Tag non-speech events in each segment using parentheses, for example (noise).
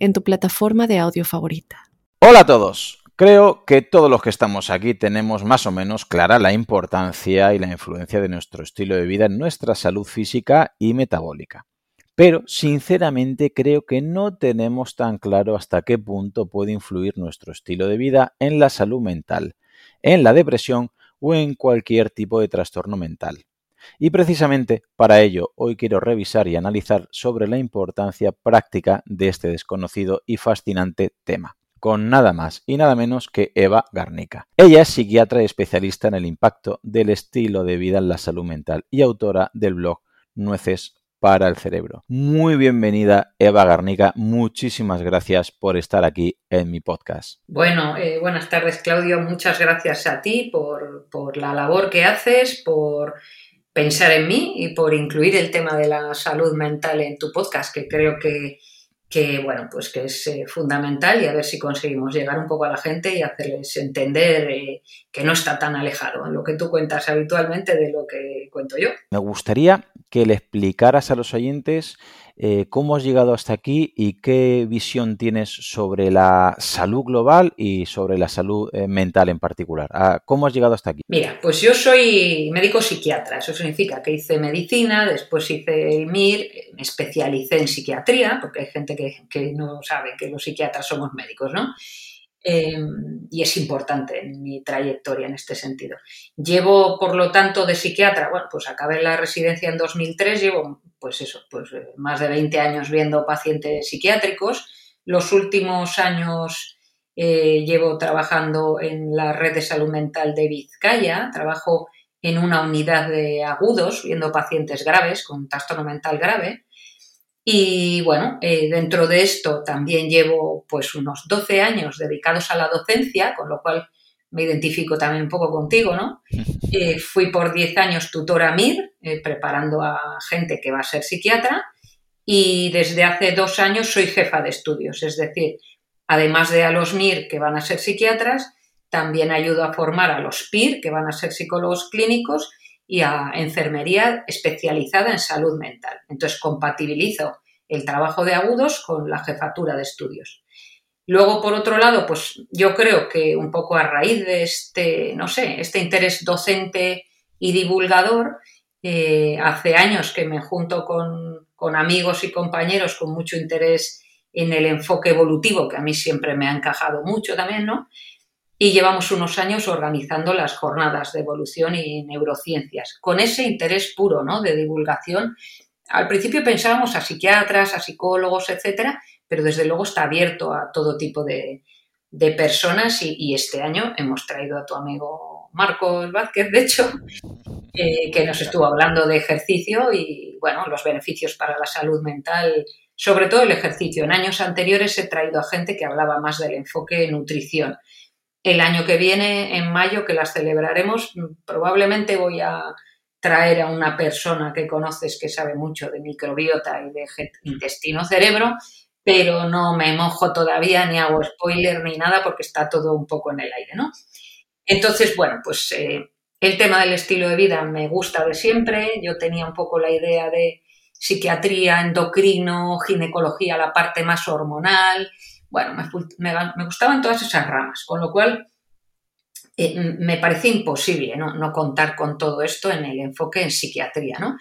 en tu plataforma de audio favorita. Hola a todos. Creo que todos los que estamos aquí tenemos más o menos clara la importancia y la influencia de nuestro estilo de vida en nuestra salud física y metabólica. Pero, sinceramente, creo que no tenemos tan claro hasta qué punto puede influir nuestro estilo de vida en la salud mental, en la depresión o en cualquier tipo de trastorno mental. Y precisamente para ello hoy quiero revisar y analizar sobre la importancia práctica de este desconocido y fascinante tema con nada más y nada menos que Eva Garnica. Ella es psiquiatra y especialista en el impacto del estilo de vida en la salud mental y autora del blog Nueces para el cerebro. Muy bienvenida Eva Garnica, muchísimas gracias por estar aquí en mi podcast. Bueno, eh, buenas tardes Claudio, muchas gracias a ti por, por la labor que haces, por pensar en mí y por incluir el tema de la salud mental en tu podcast, que creo que, bueno, pues que es eh, fundamental y a ver si conseguimos llegar un poco a la gente y hacerles entender eh, que no está tan alejado lo que tú cuentas habitualmente de lo que cuento yo. Me gustaría que le explicaras a los oyentes eh, cómo has llegado hasta aquí y qué visión tienes sobre la salud global y sobre la salud eh, mental en particular. Ah, ¿Cómo has llegado hasta aquí? Mira, pues yo soy médico psiquiatra, eso significa que hice medicina, después hice MIR, me especialicé en psiquiatría, porque hay gente que, que no sabe que los psiquiatras somos médicos, ¿no? Em, y es importante en mi trayectoria en este sentido. Llevo, por lo tanto, de psiquiatra, bueno, pues acabé la residencia en 2003, llevo, pues eso, pues eh, más de 20 años viendo pacientes psiquiátricos. Los últimos años eh, llevo trabajando en la red de salud mental de Vizcaya, trabajo en una unidad de agudos, viendo pacientes graves con trastorno mental grave. Y bueno, eh, dentro de esto también llevo pues unos 12 años dedicados a la docencia, con lo cual me identifico también un poco contigo, ¿no? (laughs) Eh, fui por 10 años tutora MIR, eh, preparando a gente que va a ser psiquiatra, y desde hace dos años soy jefa de estudios, es decir, además de a los MIR que van a ser psiquiatras, también ayudo a formar a los PIR que van a ser psicólogos clínicos y a enfermería especializada en salud mental. Entonces compatibilizo el trabajo de agudos con la jefatura de estudios. Luego, por otro lado, pues yo creo que un poco a raíz de este, no sé, este interés docente y divulgador, eh, hace años que me junto con, con amigos y compañeros con mucho interés en el enfoque evolutivo, que a mí siempre me ha encajado mucho también, ¿no? y llevamos unos años organizando las jornadas de evolución y neurociencias, con ese interés puro ¿no? de divulgación. Al principio pensábamos a psiquiatras, a psicólogos, etcétera, pero desde luego está abierto a todo tipo de, personas y, este año hemos traído a tu amigo Marcos Vázquez, de hecho, (laughs) eh, que nos estuvo hablando de ejercicio y, bueno, los beneficios para la salud mental, sobre todo el ejercicio. En años anteriores he traído a gente que hablaba más del enfoque nutrición el año que viene, en mayo, que las celebraremos, probablemente voy a traer a una persona que conoces que sabe mucho de microbiota y de intestino-cerebro, pero no me mojo todavía ni hago spoiler ni nada porque está todo un poco en el aire, ¿no? Entonces, bueno, pues eh, el tema del estilo de vida me gusta de siempre. Yo tenía un poco la idea de psiquiatría, endocrino, ginecología, la parte más hormonal, bueno, me, gustaban todas esas ramas, con lo cual eh, me parecía imposible ¿no? contar con todo esto en el enfoque en psiquiatría, ¿no?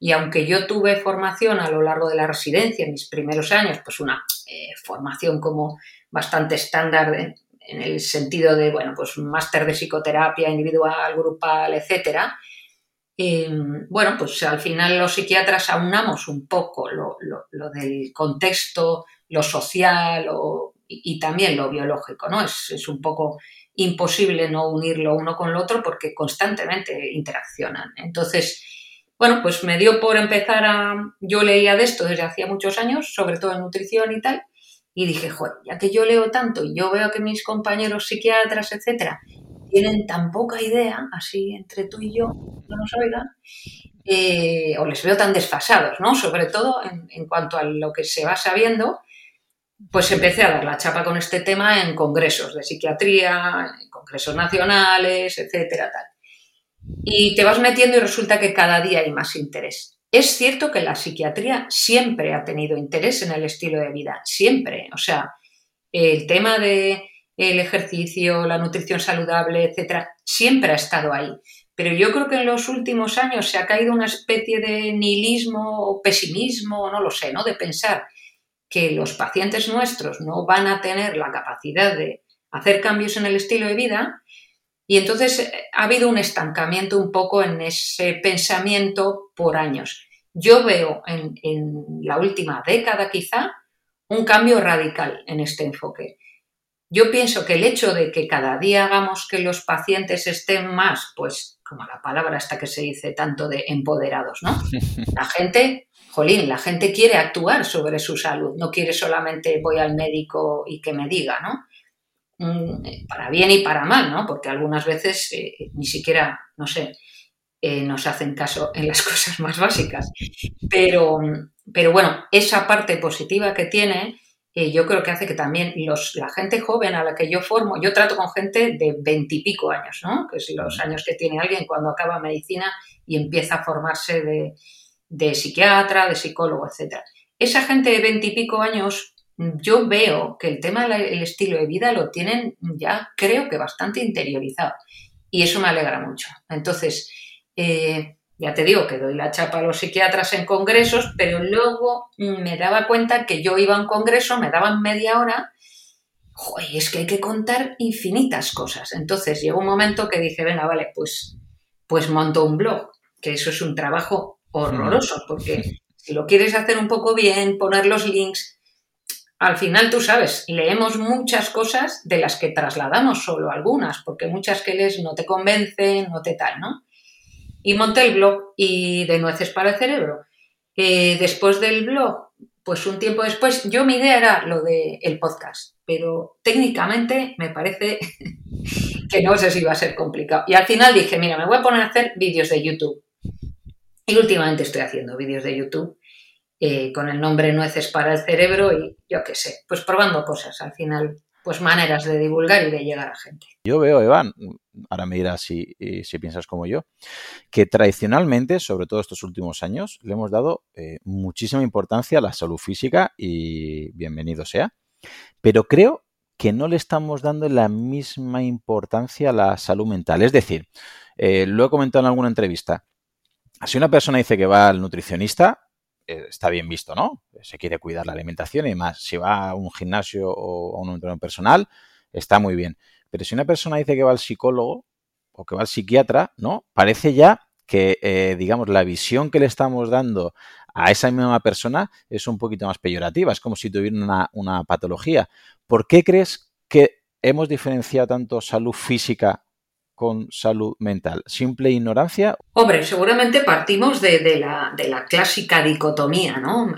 Y aunque yo tuve formación a lo largo de la residencia, en mis primeros años, pues una eh, formación como bastante estándar en el sentido de, bueno, pues un máster de psicoterapia individual, grupal, etcétera, em, bueno, pues al final los psiquiatras aunamos un poco lo, lo del contexto lo social y, también lo biológico, ¿no? Es, un poco imposible no unirlo uno con lo otro porque constantemente interaccionan. Entonces, bueno, pues me dio por empezar a... Yo leía de esto desde hacía muchos años, sobre todo en nutrición y tal, Y dije, joder, ya que yo leo tanto y yo veo que mis compañeros psiquiatras, etcétera, tienen tan poca idea, así entre tú y yo, no nos oigan, eh, o les veo tan desfasados, ¿no? Sobre todo en, en, cuanto a lo que se va sabiendo, pues empecé a dar la chapa con este tema en congresos de psiquiatría, en congresos nacionales, etcétera, tal. Y te vas metiendo y resulta que cada día hay más interés. Es cierto que la psiquiatría siempre ha tenido interés en el estilo de vida, siempre. O sea, el tema de el ejercicio, la nutrición saludable, etcétera, siempre ha estado ahí. Pero yo creo que en los últimos años se ha caído una especie de nihilismo o pesimismo, no lo sé, ¿no? De pensar que los pacientes nuestros no van a tener la capacidad de hacer cambios en el estilo de vida y entonces eh, ha habido un estancamiento un poco en ese pensamiento por años. Yo veo en, la última década quizá un cambio radical en este enfoque. Yo pienso que el hecho de que cada día hagamos que los pacientes estén más, pues como la palabra esta que se dice tanto de empoderados, ¿no? (laughs) La gente jolín, la gente quiere actuar sobre su salud, no quiere solamente voy al médico y que me diga, ¿no? Mm, para bien y para mal, ¿no? Porque algunas veces eh, ni siquiera, no sé, eh, nos hacen caso en las (laughs) cosas más básicas. Pero, pero bueno, esa parte positiva que tiene, eh, yo creo que hace que también los, la gente joven a la que yo formo, yo trato con gente de veintipico años, ¿no? Que es los años que tiene alguien cuando acaba medicina y empieza a formarse de, de psiquiatra, de psicólogo, etc. Esa gente de veintipico años, yo veo que el tema del estilo de vida lo tienen ya, creo que bastante interiorizado. Y eso me alegra mucho. Entonces, eh, ya te digo que doy la chapa a los psiquiatras en congresos, pero luego me daba cuenta que yo iba a un congreso, me daban media hora, Joder, es que hay que contar infinitas cosas. Entonces llegó un momento que dije, venga, vale, pues, pues monto un blog, que eso es un trabajo horroroso, porque si lo quieres hacer un poco bien, poner los links, al final tú sabes, leemos muchas cosas de las que trasladamos solo algunas, porque muchas que lees no te convencen, no te tal, ¿no? Y monté el blog y de nueces para el cerebro. Eh, después del blog, pues un tiempo después, yo mi idea era lo del el podcast, pero técnicamente me parece (laughs) que no sé si va a ser complicado. Y al final dije, mira, me voy a poner a hacer vídeos de YouTube. Y últimamente estoy haciendo vídeos de YouTube eh, con el nombre Nueces para el Cerebro y yo qué sé, pues probando cosas. Al final, pues maneras de divulgar y de llegar a gente. Yo veo, Evan, ahora me dirás si, si piensas como yo, que tradicionalmente, sobre todo estos últimos años, le hemos dado eh, muchísima importancia a la salud física y bienvenido sea. Pero creo que no le estamos dando la misma importancia a la salud mental. Es decir, eh, lo he comentado en alguna entrevista, si una persona dice que va al nutricionista, eh, está bien visto, ¿no? Se quiere cuidar la alimentación y más. Si va a un gimnasio o a un entrenamiento personal, está muy bien. Pero si una persona dice que va al psicólogo o que va al psiquiatra, ¿no? Parece ya que, eh, digamos, la visión que le estamos dando a esa misma persona es un poquito más peyorativa. Es como si tuviera una, una patología. ¿Por qué crees que hemos diferenciado tanto salud física con salud mental? ¿Simple ignorancia? Hombre, seguramente partimos de, la, clásica dicotomía, ¿no?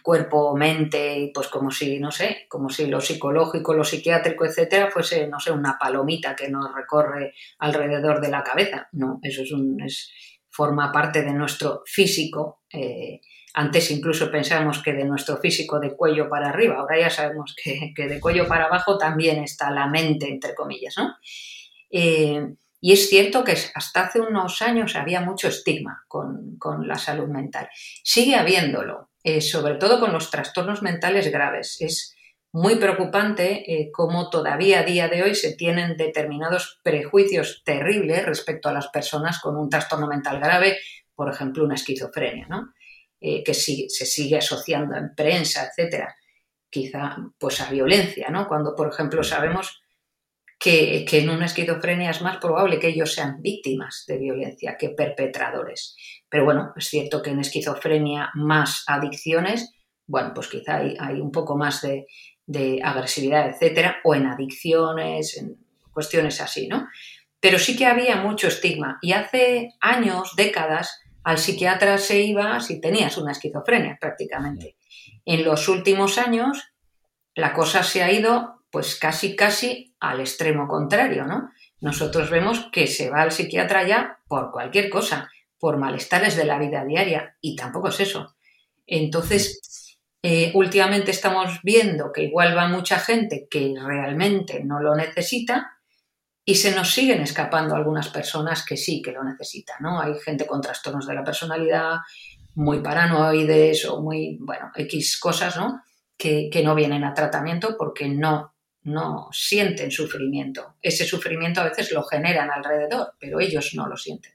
cuerpo, mente, pues como si, no sé, como si lo psicológico, lo psiquiátrico, etcétera, fuese, no sé, una palomita que nos recorre alrededor de la cabeza. No, eso es un, forma parte de nuestro físico. Eh, antes incluso pensábamos que de nuestro físico de cuello para arriba, ahora ya sabemos que, que de cuello para abajo también está la mente, entre comillas, ¿no? Eh, y es cierto que hasta hace unos años había mucho estigma con, la salud mental. Sigue habiéndolo, eh, sobre todo con los trastornos mentales graves. Es muy preocupante eh, cómo todavía a día de hoy se tienen determinados prejuicios terribles respecto a las personas con un trastorno mental grave, por ejemplo, una esquizofrenia, ¿no? que se sigue asociando en prensa, etcétera, quizá pues a violencia, ¿no? Cuando, por ejemplo, sabemos que, en una esquizofrenia es más probable que ellos sean víctimas de violencia que perpetradores. Pero bueno, es cierto que en esquizofrenia más adicciones, bueno, pues quizá hay, un poco más de, agresividad, etcétera, o en adicciones, en cuestiones así, ¿no? Pero sí que había mucho estigma y hace años, décadas, al psiquiatra se iba si tenías una esquizofrenia prácticamente. En los últimos años la cosa se ha ido pues casi casi al extremo contrario, ¿no? Nosotros vemos que se va al psiquiatra ya por cualquier cosa, por malestares de la vida diaria, y tampoco es eso. Entonces, eh, últimamente estamos viendo que igual va mucha gente que realmente no lo necesita y se nos siguen escapando algunas personas que sí que lo necesitan, ¿no? Hay gente con trastornos de la personalidad, muy paranoides o muy, bueno, X cosas, ¿no? Que, que no vienen a tratamiento porque no no sienten sufrimiento. Ese sufrimiento a veces lo generan alrededor, pero ellos no lo sienten.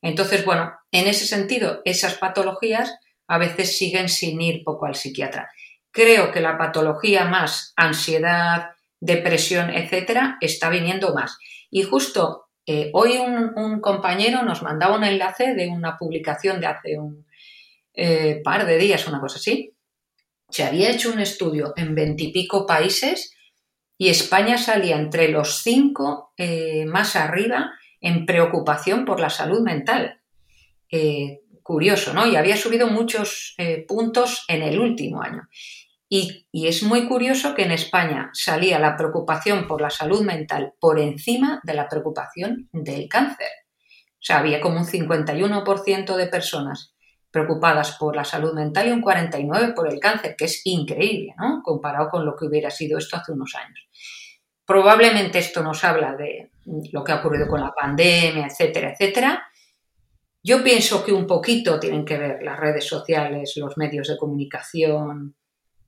Entonces, bueno, en ese sentido, esas patologías a veces siguen sin ir poco al psiquiatra. Creo que la patología más ansiedad, depresión, etcétera, está viniendo más. Y justo eh, hoy un, compañero nos mandaba un enlace de una publicación de hace un eh, par de días, una cosa así. Se había hecho un estudio en veintipico países y España salía entre los cinco eh, más arriba en preocupación por la salud mental. Eh, curioso, ¿no? Y había subido muchos eh, puntos en el último año. Y, y, es muy curioso que en España salía la preocupación por la salud mental por encima de la preocupación del cáncer. O sea, había como un 51% de personas preocupadas por la salud mental y un 49% por el cáncer, que es increíble, ¿no? Comparado con lo que hubiera sido esto hace unos años. Probablemente esto nos habla de lo que ha ocurrido con la pandemia, etcétera, etcétera. Yo pienso que un poquito tienen que ver las redes sociales, los medios de comunicación,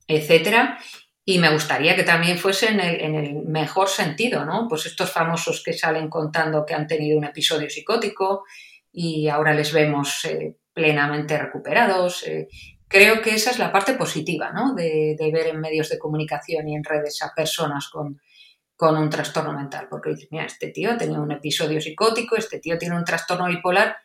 etcétera. Y me gustaría que también fuese en el, mejor sentido, ¿no? Pues estos famosos que salen contando que han tenido un episodio psicótico y ahora les vemos eh, plenamente recuperados. Eh, creo que esa es la parte positiva, ¿no? De, ver en medios de comunicación y en redes a personas con, con un trastorno mental, porque dices, mira, este tío ha tenido un episodio psicótico, este tío tiene un trastorno bipolar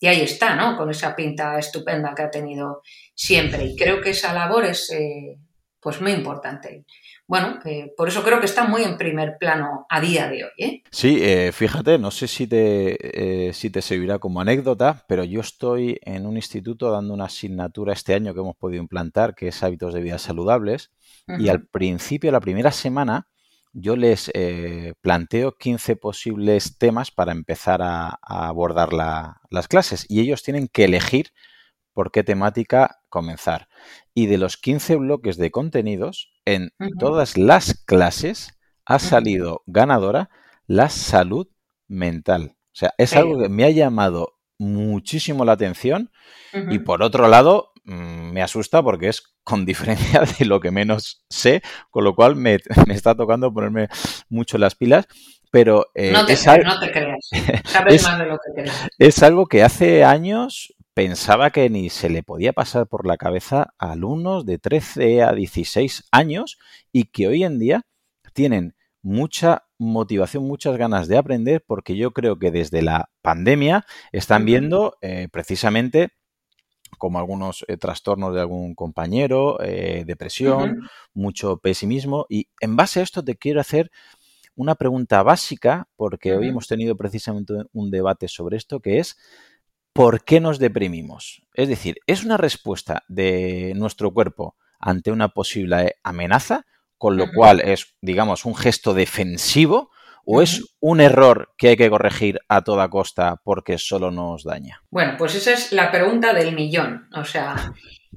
y ahí está, ¿no? Con esa pinta estupenda que ha tenido siempre. Y creo que esa labor es, eh, pues, muy importante bueno, eh, por eso creo que está muy en primer plano a día de hoy. ¿eh? Sí, eh, fíjate, no sé si te, si te servirá como anécdota, pero yo estoy en un instituto dando una asignatura este año que hemos podido implantar, que es hábitos de vida saludables, y al principio, la primera semana, yo les planteo 15 posibles temas para empezar a, abordar las clases y ellos tienen que elegir por qué temática comenzar. Y de los 15 bloques de contenidos, en todas las clases ha salido ganadora la salud mental. O sea, es algo que me ha llamado muchísimo la atención y por otro lado mm, me asusta porque es con diferencia de lo que menos sé, con lo cual me, está tocando ponerme mucho las pilas. Pero eh, no, te, es, no, te, creas, sabes (laughs) más de lo que crees. Es algo que hace años pensaba que ni se le podía pasar por la cabeza a alumnos de 13 a 16 años y que hoy en día tienen mucha motivación, muchas ganas de aprender, porque yo creo que desde la pandemia están viendo eh, precisamente como algunos eh, trastornos de algún compañero, eh, depresión, mucho pesimismo. Y en base a esto te quiero hacer una pregunta básica, porque hoy hemos tenido precisamente un debate sobre esto, que es ¿por qué nos deprimimos? Es decir, ¿es una respuesta de nuestro cuerpo ante una posible amenaza, con lo cual es, digamos, un gesto defensivo? ¿O es un error que hay que corregir a toda costa porque solo nos daña? Bueno, pues esa es la pregunta del millón. O sea,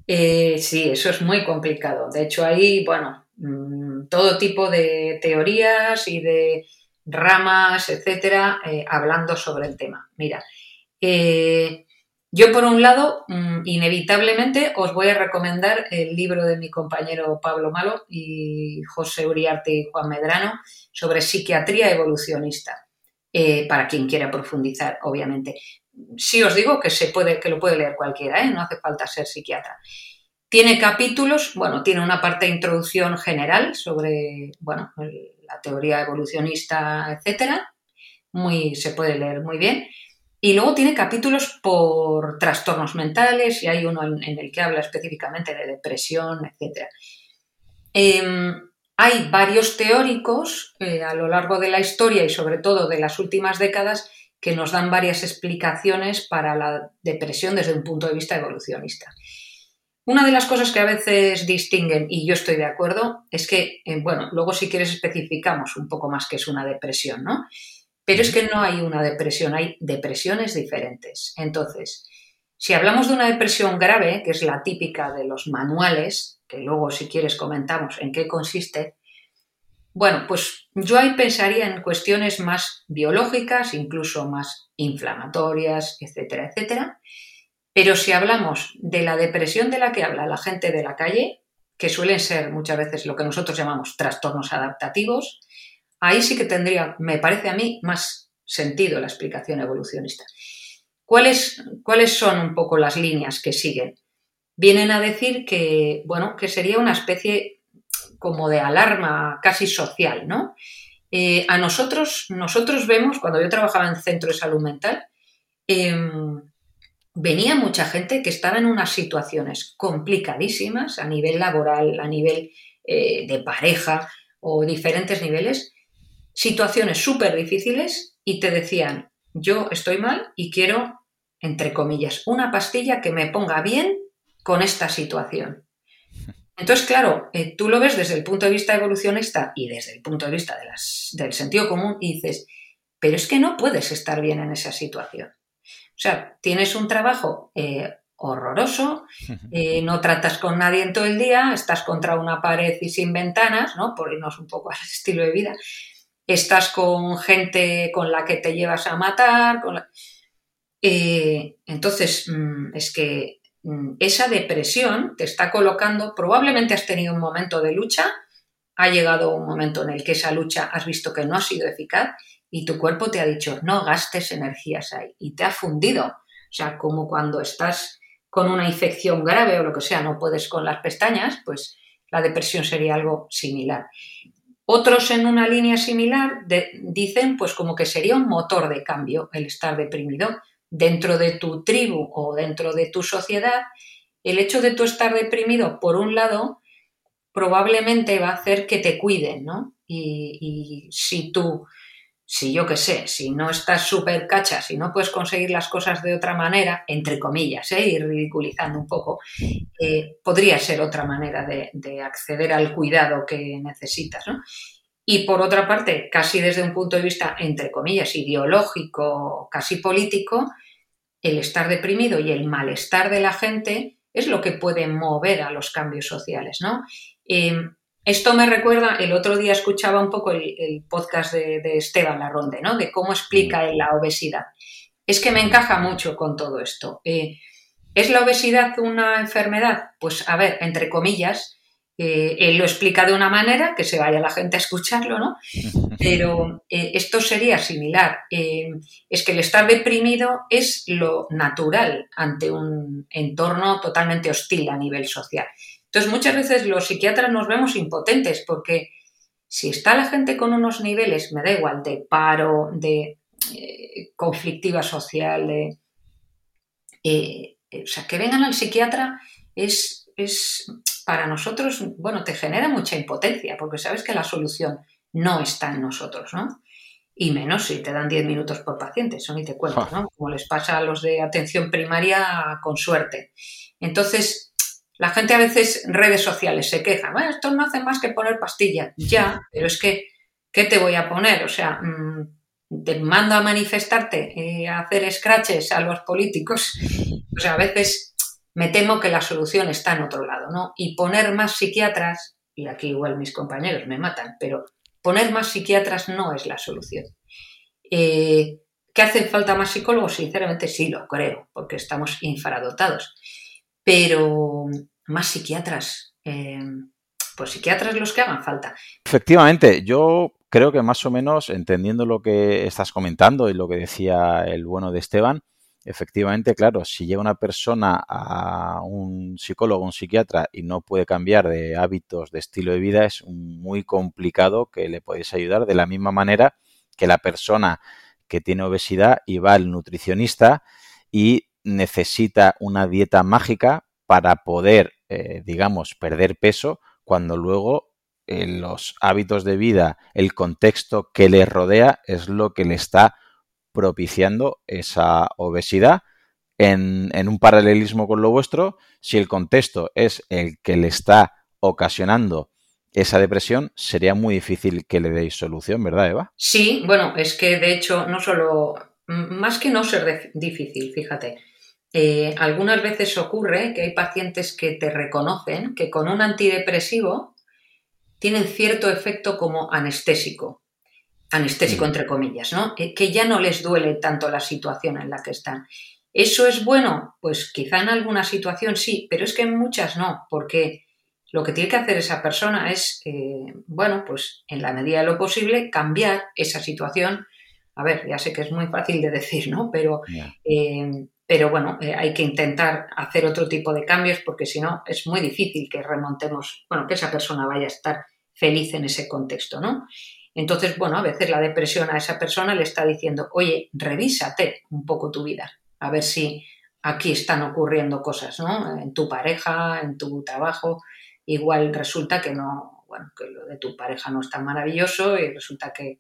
eh, sí, eso es muy complicado. De hecho, hay, bueno, mm, todo tipo de teorías y de ramas, etcétera, eh, hablando sobre el tema. Mira, eh, yo, por un lado, mm, inevitablemente os voy a recomendar el libro de mi compañero Pablo Malo y José Uriarte y Juan Medrano sobre psiquiatría evolucionista, eh, para quien quiera profundizar, obviamente. Sí os digo que, se puede, que lo puede leer cualquiera, ¿eh? no hace falta ser psiquiatra. Tiene capítulos, bueno, tiene una parte de introducción general sobre, bueno, la teoría evolucionista, etcétera. Muy, se puede leer muy bien. Y luego tiene capítulos por trastornos mentales y hay uno en, el que habla específicamente de depresión, etc. Em, hay varios teóricos eh, a lo largo de la historia y sobre todo de las últimas décadas que nos dan varias explicaciones para la depresión desde un punto de vista evolucionista. Una de las cosas que a veces distinguen, y yo estoy de acuerdo, es que, eh, bueno, luego si quieres especificamos un poco más que es una depresión, ¿no? Pero es que no hay una depresión, hay depresiones diferentes. Entonces, si hablamos de una depresión grave, que es la típica de los manuales, que luego si quieres comentamos en qué consiste, bueno, pues yo ahí pensaría en cuestiones más biológicas, incluso más inflamatorias, etcétera, etcétera. Pero si hablamos de la depresión de la que habla la gente de la calle, que suelen ser muchas veces lo que nosotros llamamos trastornos adaptativos, ahí sí que tendría, me parece a mí, más sentido la explicación evolucionista. ¿Cuáles, ¿Cuáles son un poco las líneas que siguen? Vienen a decir que, bueno, que sería una especie como de alarma casi social, ¿no? Eh, a nosotros, nosotros vemos, cuando yo trabajaba en centro de salud mental, em, venía mucha gente que estaba en unas situaciones complicadísimas a nivel laboral, a nivel eh, de pareja o diferentes niveles, situaciones súper difíciles y te decían, yo estoy mal y quiero, entre comillas, una pastilla que me ponga bien con esta situación. Entonces, claro, eh, tú lo ves desde el punto de vista evolucionista y desde el punto de vista del sentido común y dices, pero es que no puedes estar bien en esa situación. O sea, tienes un trabajo eh, horroroso, (laughs) eh, no tratas con nadie en todo el día, estás contra una pared y sin ventanas, ¿no? Por irnos un poco al (laughs) estilo de vida. Estás con gente con la que te llevas a matar. entonces, mm, es que Mm, esa depresión te está colocando, probablemente has tenido un momento de lucha, ha llegado un momento en el que esa lucha has visto que no ha sido eficaz y tu cuerpo te ha dicho no gastes energías ahí y te ha fundido. O sea, como cuando estás con una infección grave o lo que sea, no puedes con las pestañas, pues la depresión sería algo similar. Otros en una línea similar dicen pues como que sería un motor de cambio el estar deprimido, dentro de tu tribu o dentro de tu sociedad, el hecho de tú estar deprimido, por un lado, probablemente va a hacer que te cuiden, ¿no? Y, si tú, si yo qué sé, si no estás súper cacha, si no puedes conseguir las cosas de otra manera, entre comillas, ¿eh? y ridiculizando un poco, eh, podría ser otra manera de, de acceder al cuidado que necesitas, ¿no? Y por otra parte, casi desde un punto de vista, entre comillas, ideológico, casi político, el estar deprimido y el malestar de la gente es lo que puede mover a los cambios sociales, ¿no? Em, esto me recuerda, el otro día escuchaba un poco el, podcast de, Esteban Larronde, ¿no? De cómo explica mm. la obesidad. Es que me encaja mucho con todo esto. Eh, ¿Es la obesidad una enfermedad? Pues a ver, entre comillas, eh, él lo explica de una manera, que se vaya la gente a escucharlo, ¿no? (laughs) Pero eh, esto sería similar. Eh, es que el estar deprimido es lo natural ante un entorno totalmente hostil a nivel social. Entonces, muchas veces los psiquiatras nos vemos impotentes porque si está la gente con unos niveles, me da igual, de paro, de conflictiva social, de, o sea, que vengan al psiquiatra es, es para nosotros, bueno, te genera mucha impotencia, porque sabes que la solución no está en nosotros, ¿no? Y menos si te dan 10 minutos por paciente, eso ni te cuento, ¿no? Como les pasa a los de atención primaria con suerte. Entonces, la gente a veces en redes sociales se queja, bueno, esto no hace más que poner pastillas. Ya, pero es que, ¿qué te voy a poner? O sea, mm, te mando a manifestarte, eh, a hacer scratches a los políticos. (laughs) O sea, a veces me temo que la solución está en otro lado, ¿no? Y poner más psiquiatras, y aquí igual mis compañeros me matan, pero poner más psiquiatras no es la solución. Eh, ¿Qué hacen falta más psicólogos? Sinceramente sí lo creo, porque estamos infradotados. Pero más psiquiatras, eh, pues psiquiatras los que hagan falta. Efectivamente, yo creo que más o menos, entendiendo lo que estás comentando y lo que decía el bueno de Esteban, efectivamente, claro, si llega una persona a un psicólogo, un psiquiatra y no puede cambiar de hábitos, de estilo de vida, es muy complicado que le podéis ayudar de la misma manera que la persona que tiene obesidad y va al nutricionista y necesita una dieta mágica para poder, eh, digamos, perder peso cuando luego eh, los hábitos de vida, el contexto que le rodea es lo que le está propiciando esa obesidad en, en un paralelismo con lo vuestro, si el contexto es el que le está ocasionando esa depresión, sería muy difícil que le deis solución, ¿verdad, Eva? Sí, bueno, es que de hecho no solo, más que no ser difícil, fíjate, eh, algunas veces ocurre que hay pacientes que te reconocen que con un antidepresivo tienen cierto efecto como anestésico, anestésico entre comillas, ¿no? que ya no les duele tanto la situación en la que están. ¿Eso es bueno? Pues quizá en alguna situación sí, pero es que en muchas no, porque lo que tiene que hacer esa persona es, eh, bueno, pues en la medida de lo posible, cambiar esa situación. A ver, ya sé que es muy fácil de decir, ¿no? Pero, eh, pero bueno, eh, hay que intentar hacer otro tipo de cambios porque si no es muy difícil que remontemos, bueno, que esa persona vaya a estar feliz en ese contexto, ¿no? Entonces, bueno, a veces la depresión a esa persona le está diciendo, oye, revísate un poco tu vida, a ver si aquí están ocurriendo cosas, ¿no? En tu pareja, en tu trabajo, igual resulta que no, bueno, que lo de tu pareja no es tan maravilloso y resulta que,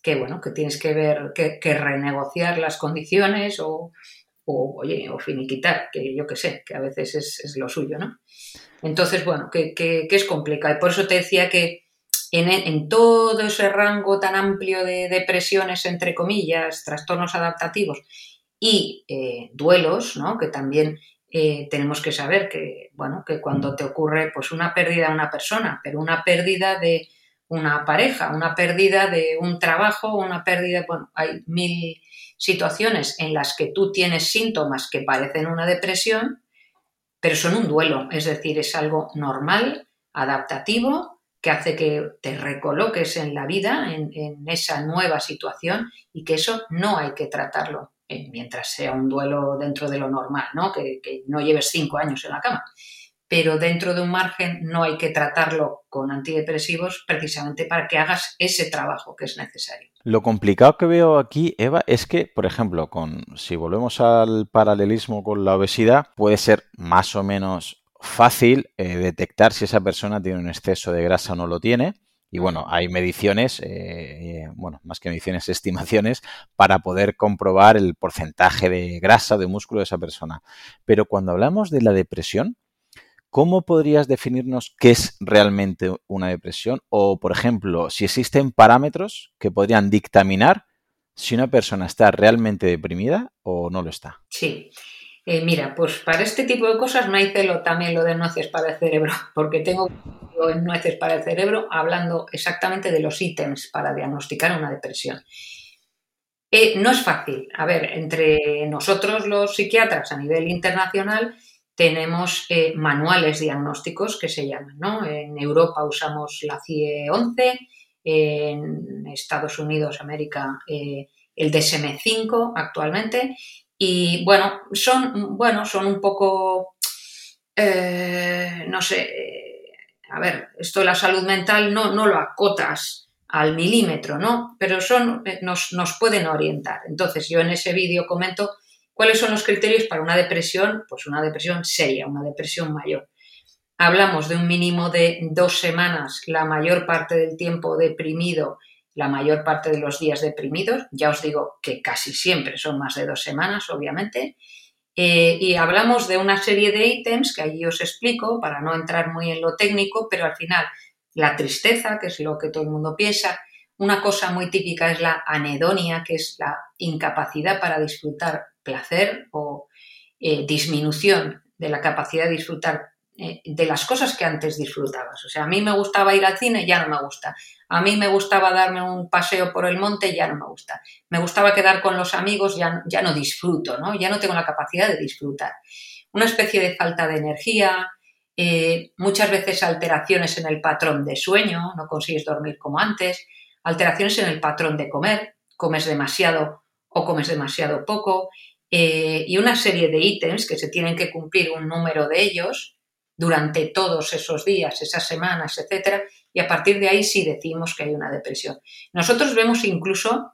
que bueno, que tienes que ver, que, renegociar las condiciones o, o, oye, o finiquitar, que yo qué sé, que a veces es, lo suyo, ¿no? Entonces, bueno, que, que, es complicado. Y por eso te decía que en, en, todo ese rango tan amplio de depresiones, entre comillas, trastornos adaptativos y eh, duelos, ¿no? Que también eh, tenemos que saber que, bueno, que cuando te ocurre pues una pérdida de una persona, pero una pérdida de una pareja, una pérdida de un trabajo, una pérdida, bueno, hay mil situaciones en las que tú tienes síntomas que parecen una depresión, pero son un duelo, es decir, es algo normal, adaptativo, que hace que te recoloques en la vida, en, esa nueva situación y que eso no hay que tratarlo eh, mientras sea un duelo dentro de lo normal, ¿no? Que, no lleves cinco años en la cama. Pero dentro de un margen no hay que tratarlo con antidepresivos precisamente para que hagas ese trabajo que es necesario. Lo complicado que veo aquí, Eva, es que, por ejemplo, con, si volvemos al paralelismo con la obesidad, puede ser más o menos fácil eh, detectar si esa persona tiene un exceso de grasa o no lo tiene y bueno, hay mediciones, eh, bueno, más que mediciones, (laughs) estimaciones, para poder comprobar el porcentaje de grasa, de músculo de esa persona. Pero cuando hablamos de la depresión, ¿cómo podrías definirnos qué es realmente una depresión? O, por ejemplo, si existen parámetros que podrían dictaminar si una persona está realmente deprimida o no lo está. Sí. Eh, mira, pues para este tipo de cosas me hice lo, también lo de nueces para el cerebro, (laughs) porque tengo en nueces para el cerebro hablando exactamente de los ítems para diagnosticar una depresión. Eh, no es fácil. A ver, entre nosotros los psiquiatras a nivel internacional tenemos eh, manuales diagnósticos que se llaman, ¿no? En Europa usamos la CIE 11, en Estados Unidos, América, el DSM-5 actualmente y bueno, son, bueno, son un poco, eh, no sé, eh, a ver, esto de la salud mental no, no lo acotas al milímetro, ¿no? Pero son, eh, nos, nos pueden orientar. Entonces, yo en ese vídeo comento cuáles son los criterios para una depresión, pues una depresión seria, una depresión mayor. Hablamos de un mínimo de dos semanas, la mayor parte del tiempo deprimido la mayor parte de los días deprimidos. Ya os digo que casi siempre son más de dos semanas, obviamente. Eh, y hablamos de una serie de ítems que allí os explico para no entrar muy en lo técnico, pero al final la tristeza, que es lo que todo el mundo piensa, una cosa muy típica es la anedonia, que es la incapacidad para disfrutar placer o eh, disminución de la capacidad de disfrutar eh, de las cosas que antes disfrutabas. O sea, a mí me gustaba ir al cine, ya no me gusta. A mí me gustaba darme un paseo por el monte, ya no me gusta. Me gustaba quedar con los amigos, ya, ya no disfruto, ¿no? Ya no tengo la capacidad de disfrutar. Una especie de falta de energía, eh, muchas veces alteraciones en el patrón de sueño, no consigues dormir como antes, alteraciones en el patrón de comer, comes demasiado o comes demasiado poco, eh, y una serie de ítems que se tienen que cumplir un número de ellos durante todos esos días, esas semanas, etcétera, y a partir de ahí sí decimos que hay una depresión. Nosotros vemos incluso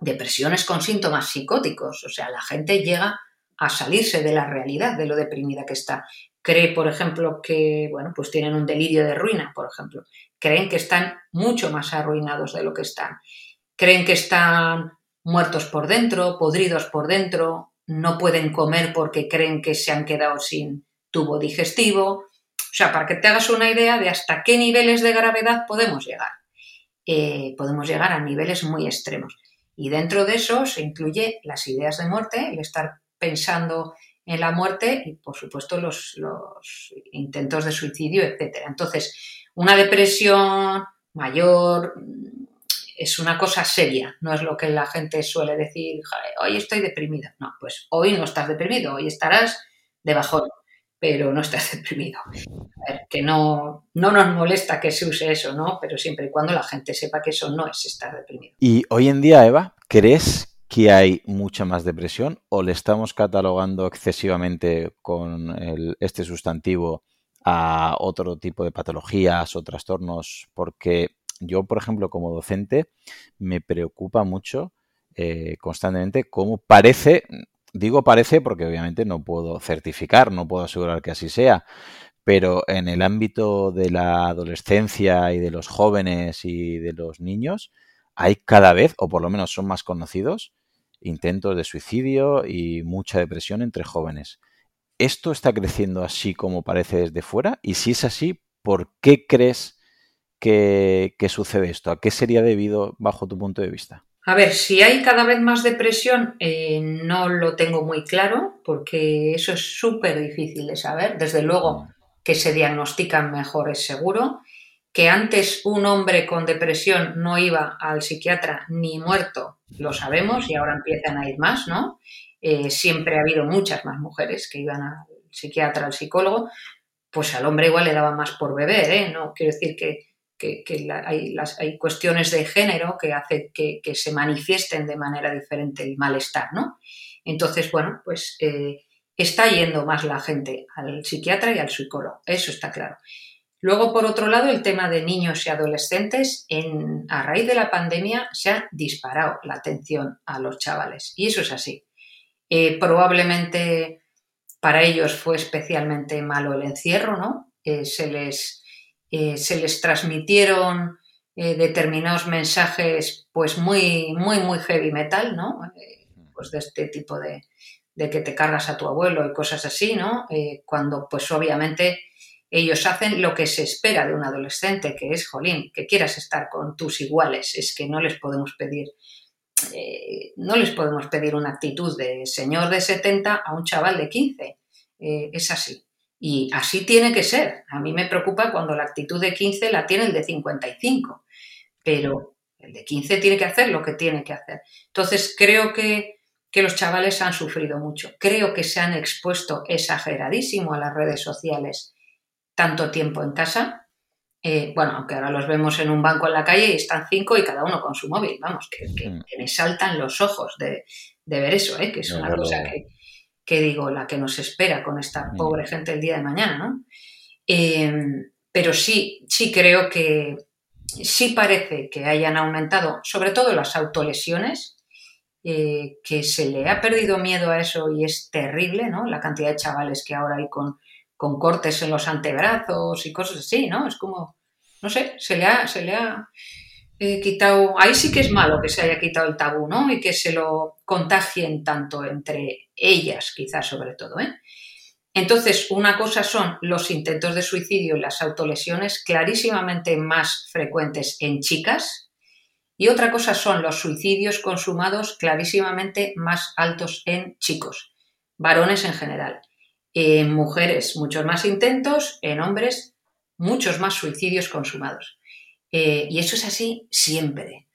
depresiones con síntomas psicóticos, o sea, la gente llega a salirse de la realidad de lo deprimida que está. Cree, por ejemplo, que, bueno, pues tienen un delirio de ruina, por ejemplo. Creen que están mucho más arruinados de lo que están. Creen que están muertos por dentro, podridos por dentro, no pueden comer porque creen que se han quedado sin tubo digestivo. O sea, para que te hagas una idea de hasta qué niveles de gravedad podemos llegar. Eh, podemos llegar a niveles muy extremos. Y dentro de eso se incluye las ideas de muerte, el estar pensando en la muerte y, por supuesto, los, los intentos de suicidio, etc. Entonces, una depresión mayor es una cosa seria, no es lo que la gente suele decir, hoy estoy deprimida. No, pues hoy no estás deprimido, hoy estarás de bajón pero no estás (laughs) deprimido. A ver, que no, no nos molesta que se use eso, ¿no? Pero siempre y cuando la gente sepa que eso no es estar deprimido. Y hoy en día, Eva, ¿crees que hay mucha más depresión o le estamos catalogando excesivamente con este sustantivo a otro tipo de patologías o trastornos? Porque yo, por ejemplo, como docente, me preocupa mucho eh, constantemente cómo parece, Digo parece porque obviamente no puedo certificar, no puedo asegurar que así sea, pero en el ámbito de la adolescencia y de los jóvenes y de los niños hay cada vez, o por lo menos son más conocidos, intentos de suicidio y mucha depresión entre jóvenes. ¿Esto está creciendo así como parece desde fuera? Y si es así, ¿por qué crees que, que sucede esto? ¿A qué sería debido bajo tu punto de vista? A ver, si hay cada vez más depresión, eh, no lo tengo muy claro, porque eso es súper difícil de saber. Desde luego que se diagnostican mejor es seguro. Que antes un hombre con depresión no iba al psiquiatra ni muerto, lo sabemos, y ahora empiezan a ir más, ¿no? Eh, siempre ha habido muchas más mujeres que iban al psiquiatra, al psicólogo, pues al hombre igual le daba más por beber, ¿eh? No quiero decir que, que, hay, cuestiones de género que hacen que, se manifiesten de manera diferente el malestar, ¿no? Entonces, bueno, pues eh, está yendo más la gente al psiquiatra y al psicólogo, eso está claro. Luego, por otro lado, el tema de niños y adolescentes, en, a raíz de la pandemia se ha disparado la atención a los chavales y eso es así. Eh, probablemente para ellos fue especialmente malo el encierro, ¿no? Eh, se les eh, se les transmitieron eh, determinados mensajes pues muy, muy, muy heavy metal, ¿no? Eh, pues de este tipo de, que te cargas a tu abuelo y cosas así, ¿no? cuando pues obviamente ellos hacen lo que se espera de un adolescente, que es, jolín, que quieras estar con tus iguales, es que no les podemos pedir no les podemos pedir una actitud de señor de 70 a un chaval de 15. es así. Y así tiene que ser. A mí me preocupa cuando la actitud de 15 la tiene el de 55, pero el de 15 tiene que hacer lo que tiene que hacer. Entonces, creo que, los chavales han sufrido mucho. Creo que se han expuesto exageradísimo a las redes sociales tanto tiempo en casa. Eh, bueno, aunque ahora los vemos en un banco en la calle y están cinco y cada uno con su móvil. Vamos, que, me saltan los ojos de, ver eso, ¿eh? que es una cosa que, que digo, la que nos espera con esta pobre gente el día de mañana, ¿no? Em, pero sí, sí creo que sí parece que hayan aumentado, sobre todo las autolesiones, eh, que se le ha perdido miedo a eso y es terrible, ¿no? La cantidad de chavales que ahora hay con, con cortes en los antebrazos y cosas así, ¿no? Es como, no sé, se le ha, se le ha quitado, ahí sí que es malo que se haya quitado el tabú, ¿no? Y que se lo contagien tanto entre ellas, quizás sobre todo, ¿eh? Entonces, una cosa son los intentos de suicidio y las autolesiones clarísimamente más frecuentes en chicas y otra cosa son los suicidios consumados clarísimamente más altos en chicos, varones en general. En mujeres muchos más intentos, en hombres muchos más suicidios consumados. Eh, y eso es así siempre.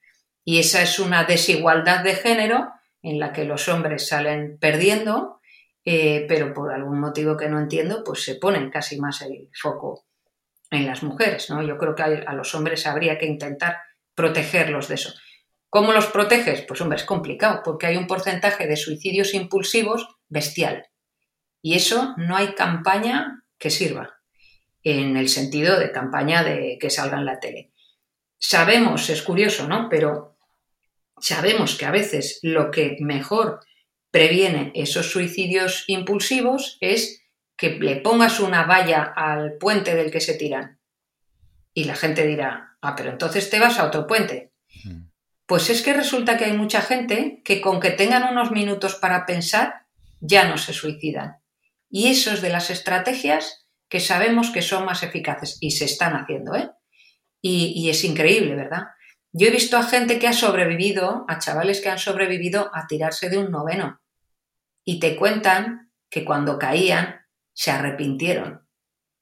Y esa es una desigualdad de género en la que los hombres salen perdiendo, eh, pero por algún motivo que no entiendo, pues se ponen casi más el foco en las mujeres. ¿no? Yo creo que a, los hombres habría que intentar protegerlos de eso. ¿Cómo los proteges? Pues hombre, es complicado, porque hay un porcentaje de suicidios impulsivos bestial. Y eso no hay campaña que sirva, en el sentido de campaña de que salga en la tele. Sabemos, es curioso, ¿no? Pero sabemos que a veces lo que mejor previene esos suicidios impulsivos es que le pongas una valla al puente del que se tiran. Y la gente dirá, ah, pero entonces te vas a otro puente. Hmm. Pues es que resulta que hay mucha gente que con que tengan unos minutos para pensar, ya no se suicidan. Y eso es de las estrategias que sabemos que son más eficaces y se están haciendo, ¿eh? Y, es increíble, ¿verdad? Yo he visto a gente que ha sobrevivido, a chavales que han sobrevivido a tirarse de un noveno. Y te cuentan que cuando caían se arrepintieron.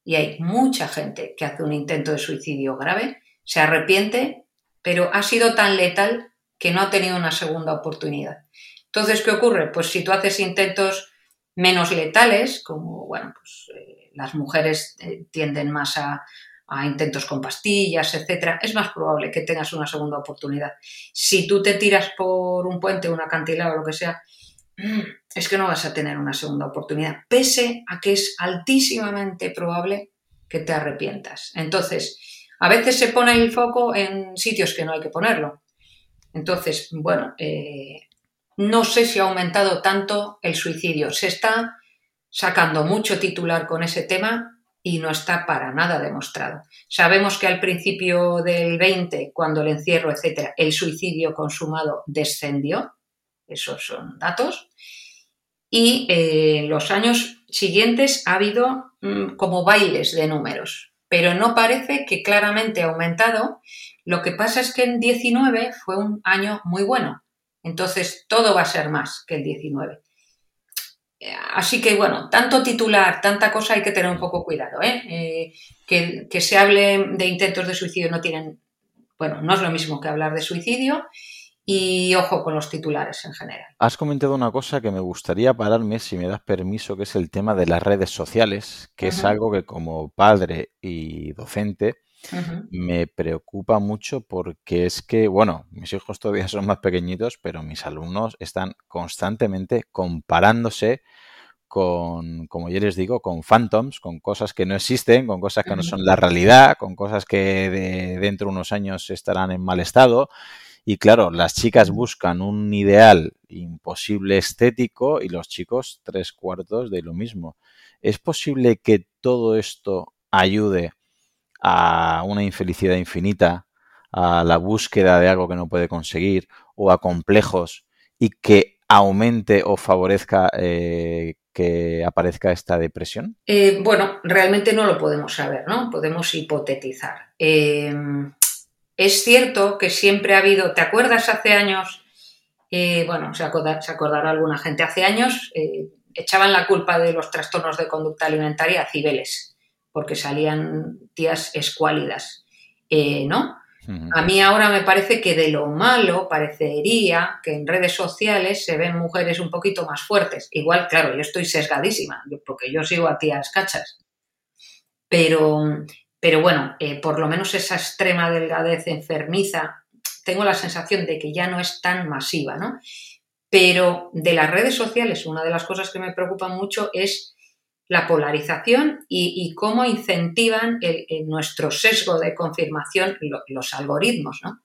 Y hay mucha gente que hace un intento de suicidio grave, se arrepiente, pero ha sido tan letal que no ha tenido una segunda oportunidad. Entonces, ¿qué ocurre? Pues si tú haces intentos menos letales, como, bueno, pues eh, las mujeres eh, tienden más a, a intentos con pastillas, etcétera, es más probable que tengas una segunda oportunidad. Si tú te tiras por un puente, un acantilado o lo que sea, mm, es que no vas a tener una segunda oportunidad, pese a que es altísimamente probable que te arrepientas. Entonces, a veces se pone el foco en sitios que no hay que ponerlo. Entonces, bueno, eh, no sé si ha aumentado tanto el suicidio. Se está sacando mucho titular con ese tema y no está para nada demostrado. Sabemos que al principio del 20, cuando el encierro, etcétera, el suicidio consumado descendió, esos son datos, y eh, en los años siguientes ha habido mm, como bailes de números, pero no parece que claramente ha aumentado. Lo que pasa es que en 19 fue un año muy bueno, entonces todo va a ser más que el 19. Así que bueno, tanto titular, tanta cosa hay que tener un poco cuidado. ¿eh? eh que, se hable de intentos de suicidio no tienen, bueno, no es lo mismo que hablar de suicidio y ojo con los titulares en general. Has comentado una cosa que me gustaría pararme, si me das permiso, que es el tema de las redes sociales, que es algo que como padre y docente me preocupa mucho porque es que, bueno, mis hijos todavía (laughs) son más pequeñitos, pero mis alumnos están constantemente comparándose con, como ya les digo, con phantoms, con cosas que no existen, con cosas que no son la realidad, con cosas que de, dentro de unos años estarán en mal estado. Y claro, las chicas buscan un ideal imposible estético y los chicos tres cuartos de lo mismo. ¿Es posible que todo esto ayude a una infelicidad infinita, a la búsqueda de algo que no puede conseguir o a complejos y que aumente o favorezca eh, que aparezca esta depresión? Eh, bueno, realmente no lo podemos saber, ¿no? Podemos hipotetizar. Eh, es cierto que siempre ha habido, ¿te acuerdas hace años? bueno, se, acordará alguna gente, hace años echaban la culpa de los trastornos de conducta alimentaria a Cibeles porque salían tías escuálidas, A mí ahora me parece que de lo malo parecería que en redes sociales se ven mujeres un poquito más fuertes. Igual, claro, yo estoy sesgadísima, porque yo sigo a tías cachas. Pero, pero bueno, eh, por lo menos esa extrema delgadez enfermiza, tengo la sensación de que ya no es tan masiva, ¿no? Pero de las redes sociales, una de las cosas que me preocupa mucho es la polarización y, cómo incentivan nuestro sesgo de confirmación los algoritmos, ¿no?